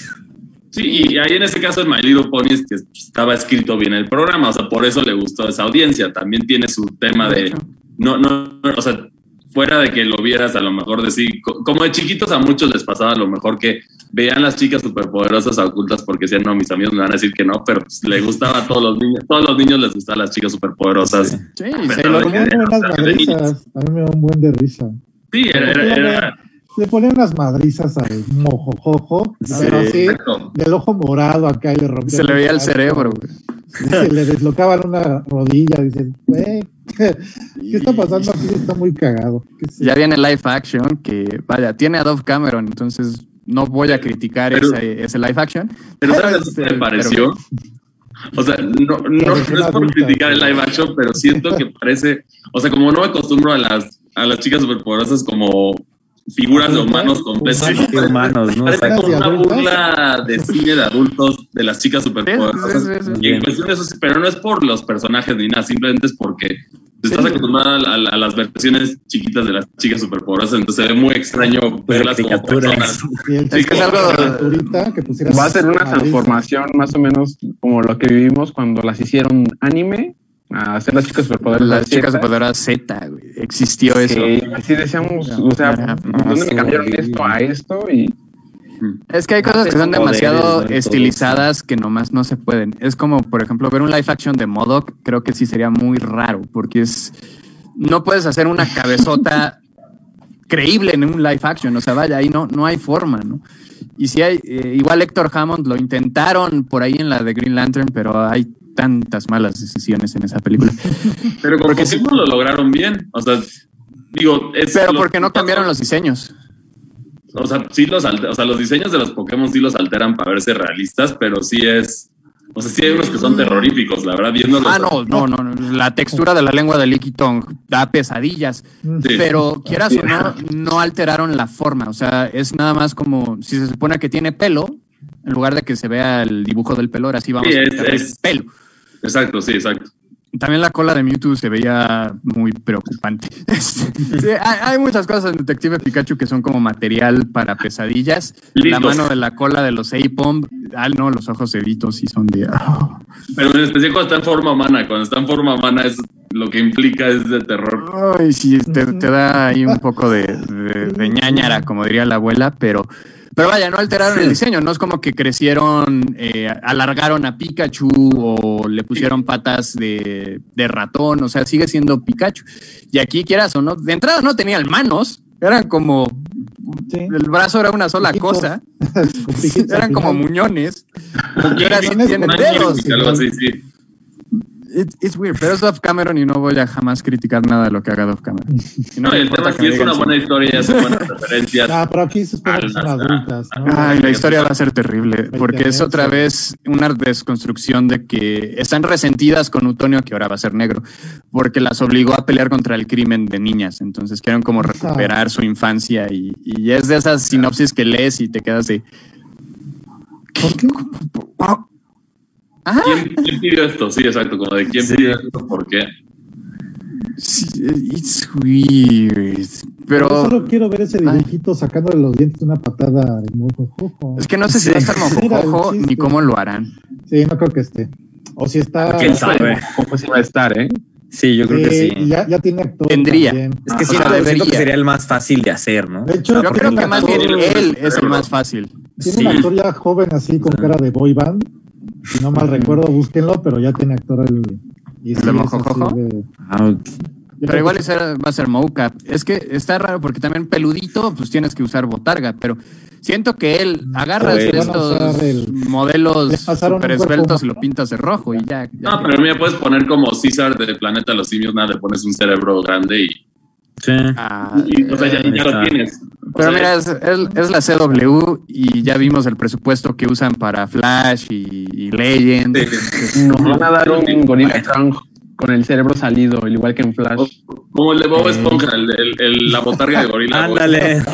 Sí, y ahí en ese caso el My Little Pony es que estaba escrito bien el programa, o sea, por eso le gustó esa audiencia. También tiene su tema de, no, no, o sea, fuera de que lo vieras a lo mejor decir, como de chiquitos a muchos les pasaba a lo mejor que veían las chicas superpoderosas ocultas porque decían, no, mis amigos me van a decir que no, pero pues, le gustaba a todos los niños, todos los niños les gustaban las chicas superpoderosas. Sí, sí, sí, a mí me da un buen de risa. Sí, era, era le ponían unas madrizas al mojojojo, pero así, del ojo morado acá y le rompían. Se le veía el cerebro, Se le deslocaban una rodilla, dicen, güey, ¿qué, está pasando aquí? Está muy cagado. Ya viene live action, que vaya, tiene a Dove Cameron, entonces no voy a criticar ese, ese, live action. Pero ¿sabes qué me pareció? o sea, no, no, es por criticar el live action, pero siento que parece, o sea, como no me acostumbro a las, a las chicas superpoderosas como figuras de humanos con peces. humanos, ¿no? Parece como una burla de cine de adultos de las chicas superpoderosas. pero no es por los personajes ni nada, simplemente es porque estás acostumbrado a, las versiones chiquitas de las chicas superpoderosas, entonces se ve muy extraño verlas como personas. Y Es que es algo- de la aventurita que pusieras Va a ser una transformación más o menos como lo que vivimos cuando las hicieron anime, a hacer las chicas superpoderosas. Las chicas de Z. güey. Existió eso. Sí, así decíamos, o sea. ¿dónde me cambiaron esto a esto? Y Es que hay cosas que son demasiado estilizadas que nomás no se pueden. Es como, por ejemplo, ver un live action de Modoc, creo que sí sería muy raro, porque es. No puedes hacer una cabezota creíble en un live action. O sea, vaya, ahí no, no hay forma, ¿no? Y si hay, eh, igual Héctor Hammond lo intentaron por ahí en la de Green Lantern, pero hay tantas malas decisiones en esa película. Pero con Porque Pokémon lo lograron bien. O sea, digo, es. Pero porque no cambiaron los diseños. O sea, sí los o sea, los diseños de los Pokémon sí los alteran para verse realistas, pero sí es. O sea, sí hay unos que son terroríficos, la verdad, viéndolos. Ah, no, no, no, no. La textura de la lengua de Licky Tongue da pesadillas. Sí. Pero quieras o no, no alteraron la forma. O sea, es nada más como si se supone que tiene pelo, en lugar de que se vea el dibujo del pelo, ahora sí vamos Sí, a es- meterle es- pelo. Exacto, sí, exacto. También la cola de Mewtwo se veía muy preocupante. Sí, hay, hay muchas cosas en Detective Pikachu que son como material para pesadillas. La mano de la cola de los Apom. Ah, no, los ojos ceditos sí son de. ah. Pero en especial cuando está en forma humana, cuando está en forma humana es lo que implica es de terror. Ay, sí, te, te da ahí un poco de, de, de ñáñara, como diría la abuela, pero, pero vaya, no alteraron el diseño, no es como que crecieron, eh, alargaron a Pikachu o le pusieron patas de, de ratón, o sea, sigue siendo Pikachu. Y aquí quieras o no, de entrada no tenían manos, eran como, Sí. el brazo era una sola cosa, eran como muñones, y ahora sí tienen dedos. Algo así, sí. It- it's weird, pero es Dove Cameron y no voy a jamás criticar nada de lo que haga Dove Cameron. Y No, el tema que sí me es una buena historia, son buenas referencias. Ah, pero aquí se espera que son adultas, ¿no? Ay, la historia va a ser terrible, porque es otra vez una desconstrucción de que están resentidas con Utonio, que ahora va a ser negro, porque las obligó a pelear contra el crimen de niñas. Entonces quieren como recuperar su infancia y, y es de esas sinopsis que lees y te quedas de. ¿Por qué? Ah, ¿Quién, quién pidió esto? Sí, exacto, como de quién pidió esto, por qué. sí, it's weird. Yo Pero solo quiero ver ese dibujito sacándole los dientes de una patada de mojojojo. es que no sé si va a estar mojojojo ni cómo lo harán. Sí, no creo que esté. O si está. ¿Quién sabe? ¿Cómo se va a estar, eh? Sí, yo creo que Sí, sí. Ya, ya tiene actor. Tendría. también. Es que O siento, sea, siento que debería. sería el más fácil de hacer, ¿no? De hecho, Yo creo que más bien él es el más fácil. Tiene Sí. un actor ya joven así con cara de boy band. Si no mal recuerdo, búsquenlo, pero ya tiene actor el. Y ¿El sí, mojojojo? de- Ah, Pero igual ese va a ser mocap. Es que está raro porque también peludito, pues tienes que usar botarga, pero siento que él agarra Pues, de estos el- modelos super esbeltos y lo pintas de rojo y ya. ya No, pero mira, puedes poner como César del planeta de los simios, nada, le pones un cerebro grande y, Sí. Ah, y, o sea, ya, ya lo tienes. O pero sea, mira, es, es- es la CW y ya vimos el presupuesto que usan para Flash y, y Legend. Sí. Nos van a dar un Gorilla con el cerebro salido, al igual que en Flash. Como el de Bob Esponja, el, el- el- la botarga de gorila. Ándale.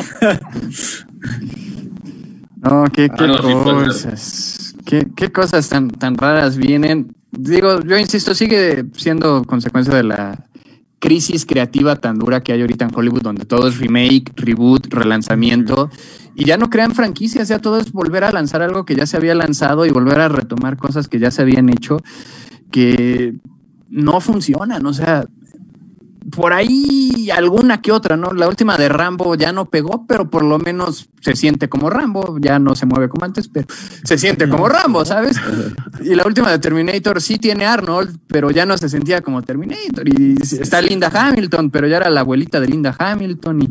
No, qué, qué Ah, no, cosas. Qué, qué cosas tan, tan raras vienen. Digo, yo insisto, sigue siendo consecuencia de la crisis creativa tan dura que hay ahorita en Hollywood, donde todo es remake, reboot, relanzamiento, y ya no crean franquicias, ya todo es volver a lanzar algo que ya se había lanzado y volver a retomar cosas que ya se habían hecho, que no funcionan, o sea, por ahí alguna que otra, ¿no? La última de Rambo ya no pegó, pero por lo menos se siente como Rambo, ya no se mueve como antes, pero se siente como Rambo, ¿sabes? Y la última de Terminator sí tiene Arnold, pero ya no se sentía como Terminator. Y está Linda Hamilton, pero ya era la abuelita de Linda Hamilton. Y,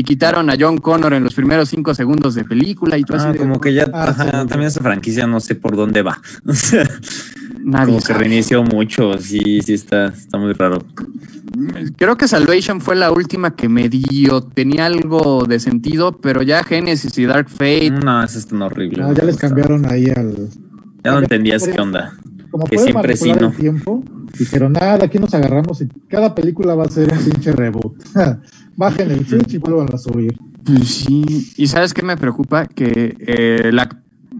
y quitaron a John Connor en los primeros cinco segundos de película. Y así Ah, de, como que ya, Ah, ajá, sí. también esa franquicia no sé por dónde va. Nadie como que sabe. reinició mucho, sí, sí está, está muy raro. Creo que Salvation fue la última que me dio. Tenía algo de sentido, pero ya Genesis y Dark Fate. No, eso está horrible. No, ya les cambiaron ahí al. Ya no entendías qué onda. Como Que siempre sí, ¿no? el tiempo, dijeron, nada, aquí nos agarramos y cada película va a ser un pinche reboot. Bajen el switch y vuelvan a subir. Pues sí. ¿Y sabes qué me preocupa? Que eh, la-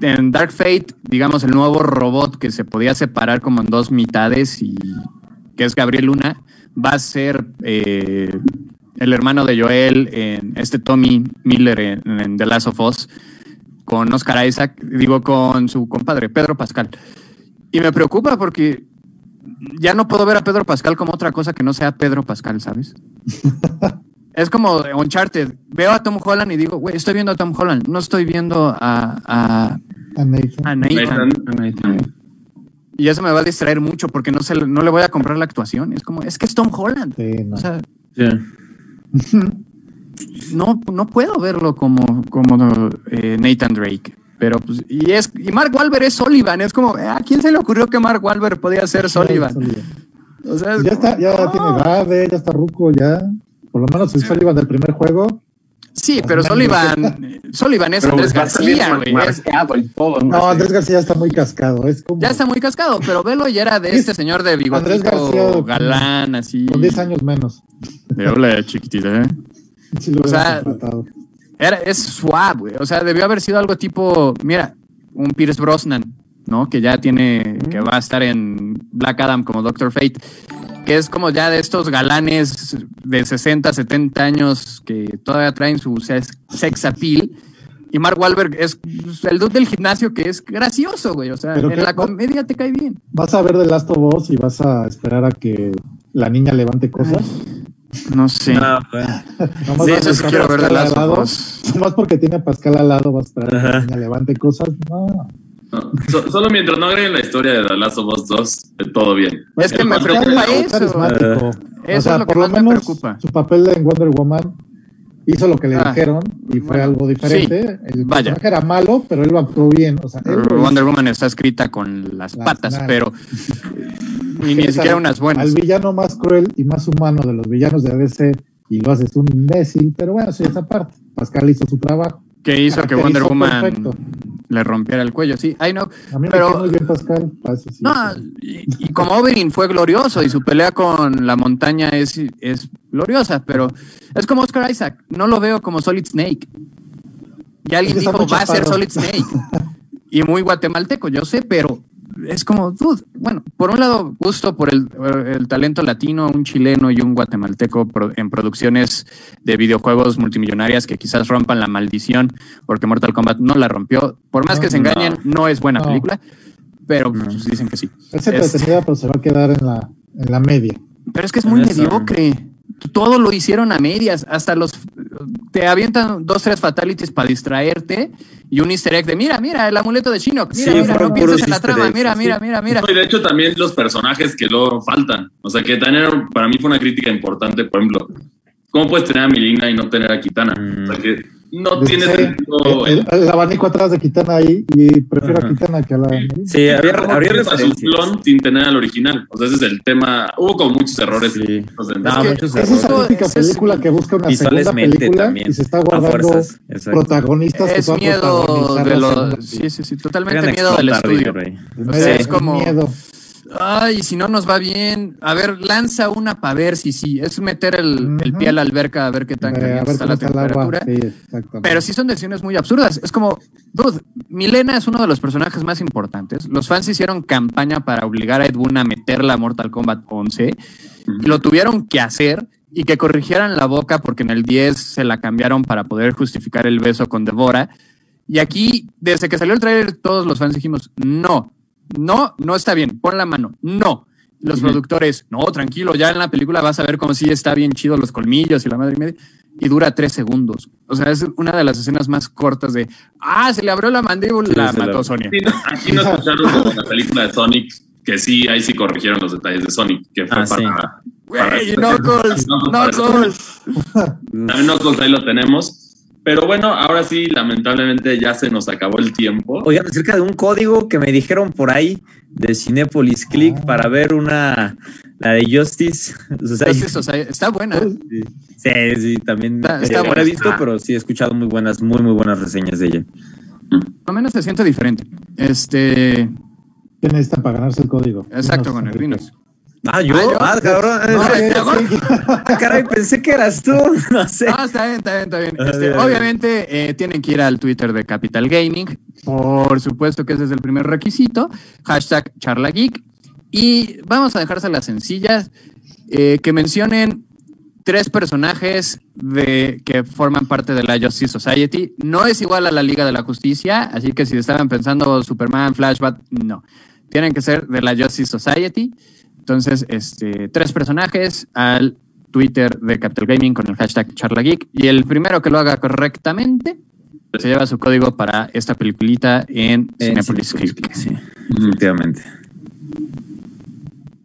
en Dark Fate, digamos, el nuevo robot que se podía separar como en dos mitades y que es Gabriel Luna, va a ser eh, el hermano de Joel, en este Tommy Miller en, en The Last of Us, con Oscar Isaac, digo, con su compadre, Pedro Pascal. Y me preocupa porque ya no puedo ver a Pedro Pascal como otra cosa que no sea Pedro Pascal, ¿sabes? es como Uncharted. Veo a Tom Holland y digo, güey, estoy viendo a Tom Holland, no estoy viendo a, a, A Nathan. a Nathan. Y eso me va a distraer mucho porque no, se, no le voy a comprar la actuación. Es como, es que es Tom Holland. Sí, no. O sea, no, no puedo verlo como, como eh, Nathan Drake. Pero pues, y es, y Mark Wahlberg es Sullivan. Es como, ¿a quién se le ocurrió que Mark Wahlberg podía ser Sullivan? O sea, es Ya está, ya tiene edad, eh, ya está ruco, ya. Por lo menos el Sullivan del primer juego. Sí, pero Sullivan, Sullivan es Pero Andrés García, güey. No, sé. Andrés García está muy cascado. Es como Ya está muy cascado, pero velo y era de este señor de Andrés bigotito García, galán, así. con 10 años menos. De hola, chiquitita, ¿eh? Sí lo O sea. Era, es suave, güey. O sea, debió haber sido algo tipo, mira, un Pierce Brosnan, ¿no? Que ya tiene, que va a estar en Black Adam como Doctor Fate, que es como ya de estos galanes de 60, 70 años que todavía traen su sex, appeal. Y Mark Wahlberg es el dude del gimnasio que es gracioso, güey. O sea, en qué- la comedia te cae bien. Vas a ver The Last of Us y vas a esperar a que la niña levante cosas. No sé. No. Nomás Sí, eso sí quiero ver The Pascal Last al of lado. Us. Nomás porque tiene a Pascal al lado, vas a esperar a que la niña levante cosas. No. No, so- solo mientras no agreguen la historia de The Last of Us 2, eh, todo bien. Es que me Pascal preocupa Pascal es eso. carismático. Eso es lo que más me menos preocupa. Su papel en Wonder Woman hizo lo que le Ah, dijeron y fue bueno, algo diferente. el vaya. personaje era malo, pero él lo actuó bien. O sea, Wonder Woman está escrita con las Las patas, pero y ni siquiera unas buenas. Al villano más cruel y más humano de los villanos de DC y lo haces un imbécil, pero bueno, sí, esa parte. Pascal hizo su trabajo. Que hizo que caracterizó Wonder Woman perfecto. le rompiera el cuello. Sí, ay no. A mí me Pero- muy bien Pascal. sí, No, sí. y, y como Oberyn fue glorioso y su pelea con la montaña es, es gloriosa, pero es como Oscar Isaac. No lo veo como Solid Snake. Y alguien dijo, va a ser chaparro". Solid Snake. y muy guatemalteco, yo sé, pero es como, dude, bueno, por un lado, gusto por el, el talento latino, un chileno y un guatemalteco en producciones de videojuegos multimillonarias que quizás rompan la maldición, porque Mortal Kombat no la rompió. Por más No, que se engañen, no es buena No. película, pero pues, dicen que sí. Es Es- entretenida, pero se va a quedar en la, en la media. pero es que es muy mediocre. Todo lo hicieron a medias, hasta los te avientan dos, tres fatalities para distraerte y un easter egg de mira, mira, el amuleto de Shinnok, mira, Sí, mira, no pienses en la trama, eggs, mira, sí. mira, mira, mira. No, y de hecho también los personajes que luego faltan. O sea, que también era- para mí fue una crítica importante, por ejemplo, ¿cómo puedes tener a Milina y no tener a Kitana? O sea, que no tiene sentido. el, el abanico atrás de Kitana ahí y prefiero Ajá. a Kitana que a la. Sí, había, ¿Cómo habría tienes a su referencias. clon sin tener al original. O sea, ese es el tema. Hubo como muchos errores. Sí. No, Es que- muchos Esa es errores. la típica película que busca una segunda película también. y se está guardando fuerzas. Protagonistas que Es son miedo de la lo segunda sí, sí, sí, totalmente miedo del estudio. O sea, es como- miedo. Ay, si no nos va bien, a ver, lanza una para ver si sí, es meter el, el Ujú. pie a la alberca a ver qué tan Eh, caliente está la el temperatura. Sí. Pero sí son decisiones muy absurdas. Es como, dude, Milena es uno de los personajes más importantes. Los fans hicieron campaña para obligar a Ed Boon a meterla a Mortal Kombat 11 y lo tuvieron que hacer y que corrigieran la boca porque en el 10 se la cambiaron para poder justificar el beso con Devora. Y aquí, desde que salió el trailer, todos los fans dijimos, no, no, no está bien, pon la mano, no. Los productores, no, tranquilo, ya en la película vas a ver cómo sí está bien chido los colmillos y la madre y media. Y dura tres segundos. O sea, es una de las escenas más cortas de, ah, se le abrió la mandíbula, Sí, la se la- mató Sonia. Sí, no, aquí no escucharon la película de Sonic, que sí, ahí sí corrigieron los detalles de Sonic, que fue Ah, sí. para. Güey, Knuckles, No, para- Knuckles. También Knuckles ahí lo tenemos. Pero bueno, ahora sí, lamentablemente ya se nos acabó el tiempo. Oigan, acerca de un código que me dijeron por ahí de Cinepolis Click Ah. para ver una, la de Justice. Society. Sea, está buena. Sí, sí, también Está- eh, está no la he visto, pero sí he escuchado muy buenas, muy, muy buenas reseñas de ella. Por lo menos se siente diferente. Este, ¿Qué necesitan para ganarse el código? exacto, con el. Vinos. Ah, yo, Ah, yo- ah, cabrón. No, ah, caray, pensé que eras tú. No sé. Ah, está bien, está bien, está bien. Ah, Este, obviamente eh, tienen que ir al Twitter de Capital Gaming. Por supuesto que ese es el primer requisito. Hashtag charlageek. Y vamos a dejárselas sencillas. eh, que mencionen tres personajes de, que forman parte de la Justice Society. No es igual a la Liga de la Justicia, así que si estaban pensando Superman, Flashback, no. Tienen que ser de la Justice Society. Entonces, este, tres personajes al Twitter de Capital Gaming con el hashtag CharlaGeek. Y el primero que lo haga correctamente se lleva su código para esta peliculita en Cinepolis Click. Sí, efectivamente.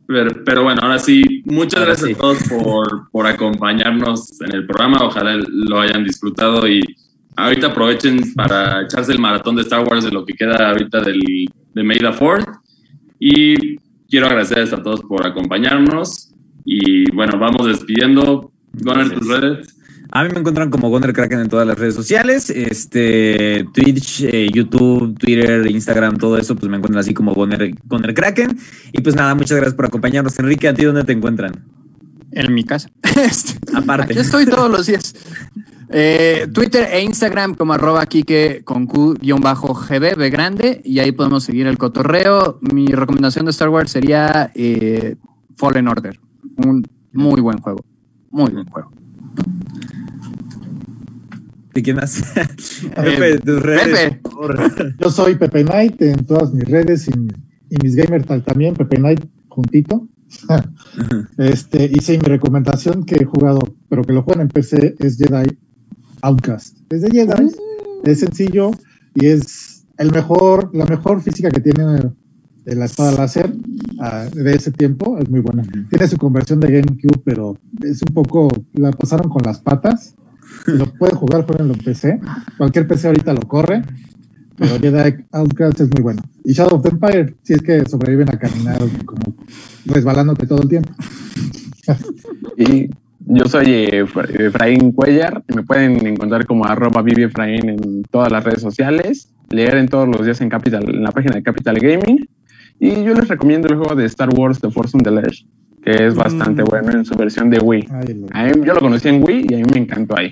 Pero, pero bueno, ahora sí, muchas Ahora gracias sí. a todos por, por acompañarnos en el programa. Ojalá lo hayan disfrutado y ahorita aprovechen para echarse el maratón de Star Wars de lo que queda ahorita del, de May the Fourth. Y quiero agradecerles a todos por acompañarnos. Y bueno, vamos despidiendo. Gunner, tus redes. A mí me encuentran como Goner Kraken en todas las redes sociales, este, Twitch, eh, YouTube, Twitter, Instagram, todo eso, pues me encuentran así como Goner, Goner Kraken. Y pues nada, muchas gracias por acompañarnos. Enrique, ¿a ti dónde te encuentran? En mi casa. Este, Aparte. Aquí estoy todos los días. Eh, Twitter e Instagram como arroba Kike con Q-GB, B grande, y ahí podemos seguir el cotorreo. Mi recomendación de Star Wars sería eh, Fallen Order. Un muy buen juego. Muy buen juego. ¿Y quién más? Pepe, tus redes. Pepe. por favor. Yo soy Pepe Knight en todas mis redes y, y mis gamer tal también, Pepe Knight juntito. este, y sí, mi recomendación que he jugado, pero que lo juegan en PC, es Jedi Outcast. Es de Jedi, es sencillo y es el mejor, la mejor física que tiene de la espada láser ah, de ese tiempo, es muy buena. Tiene su conversión de GameCube, pero es un poco, la pasaron con las patas. Lo pueden jugar, jueguenlo en PC. Cualquier PC ahorita lo corre. Pero Jedi Outcast es muy bueno. Y Shadow of the Empire, si es que sobreviven a caminar como resbalándote todo el tiempo. Y yo soy eh, Fra- Efraín Cuellar. Me pueden encontrar como arroba Vivi Efraín en todas las redes sociales. Leer en todos los días en Capital, en la página de Capital Gaming. Y yo les recomiendo el juego de Star Wars The Force Unleashed, que es bastante Mm. bueno en su versión de Wii. Ay, lo- A mí- yo lo conocí en Wii y a mí me encantó ahí.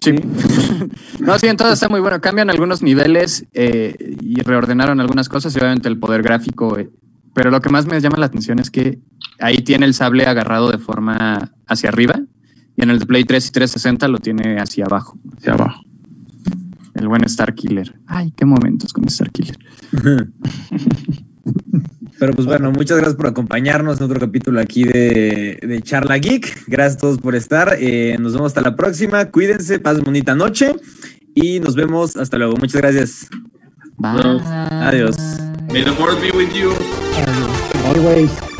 Sí. no, sí, en todo está muy bueno. Cambian algunos niveles eh, y reordenaron algunas cosas y obviamente el poder gráfico. eh, pero lo que más me llama la atención es que ahí tiene el sable agarrado de forma hacia arriba y en el de Play 3 y 360 lo tiene hacia abajo. Hacia abajo. El buen Star Killer. Ay, qué momentos con Star Killer. Pero pues bueno, muchas gracias por acompañarnos en otro capítulo aquí de, de Charla Geek. Gracias a todos por estar. Eh, nos vemos hasta la próxima. Cuídense, pasen bonita noche y nos vemos hasta luego. Muchas gracias. Bye. Adiós. May the Fourth be with you. Always.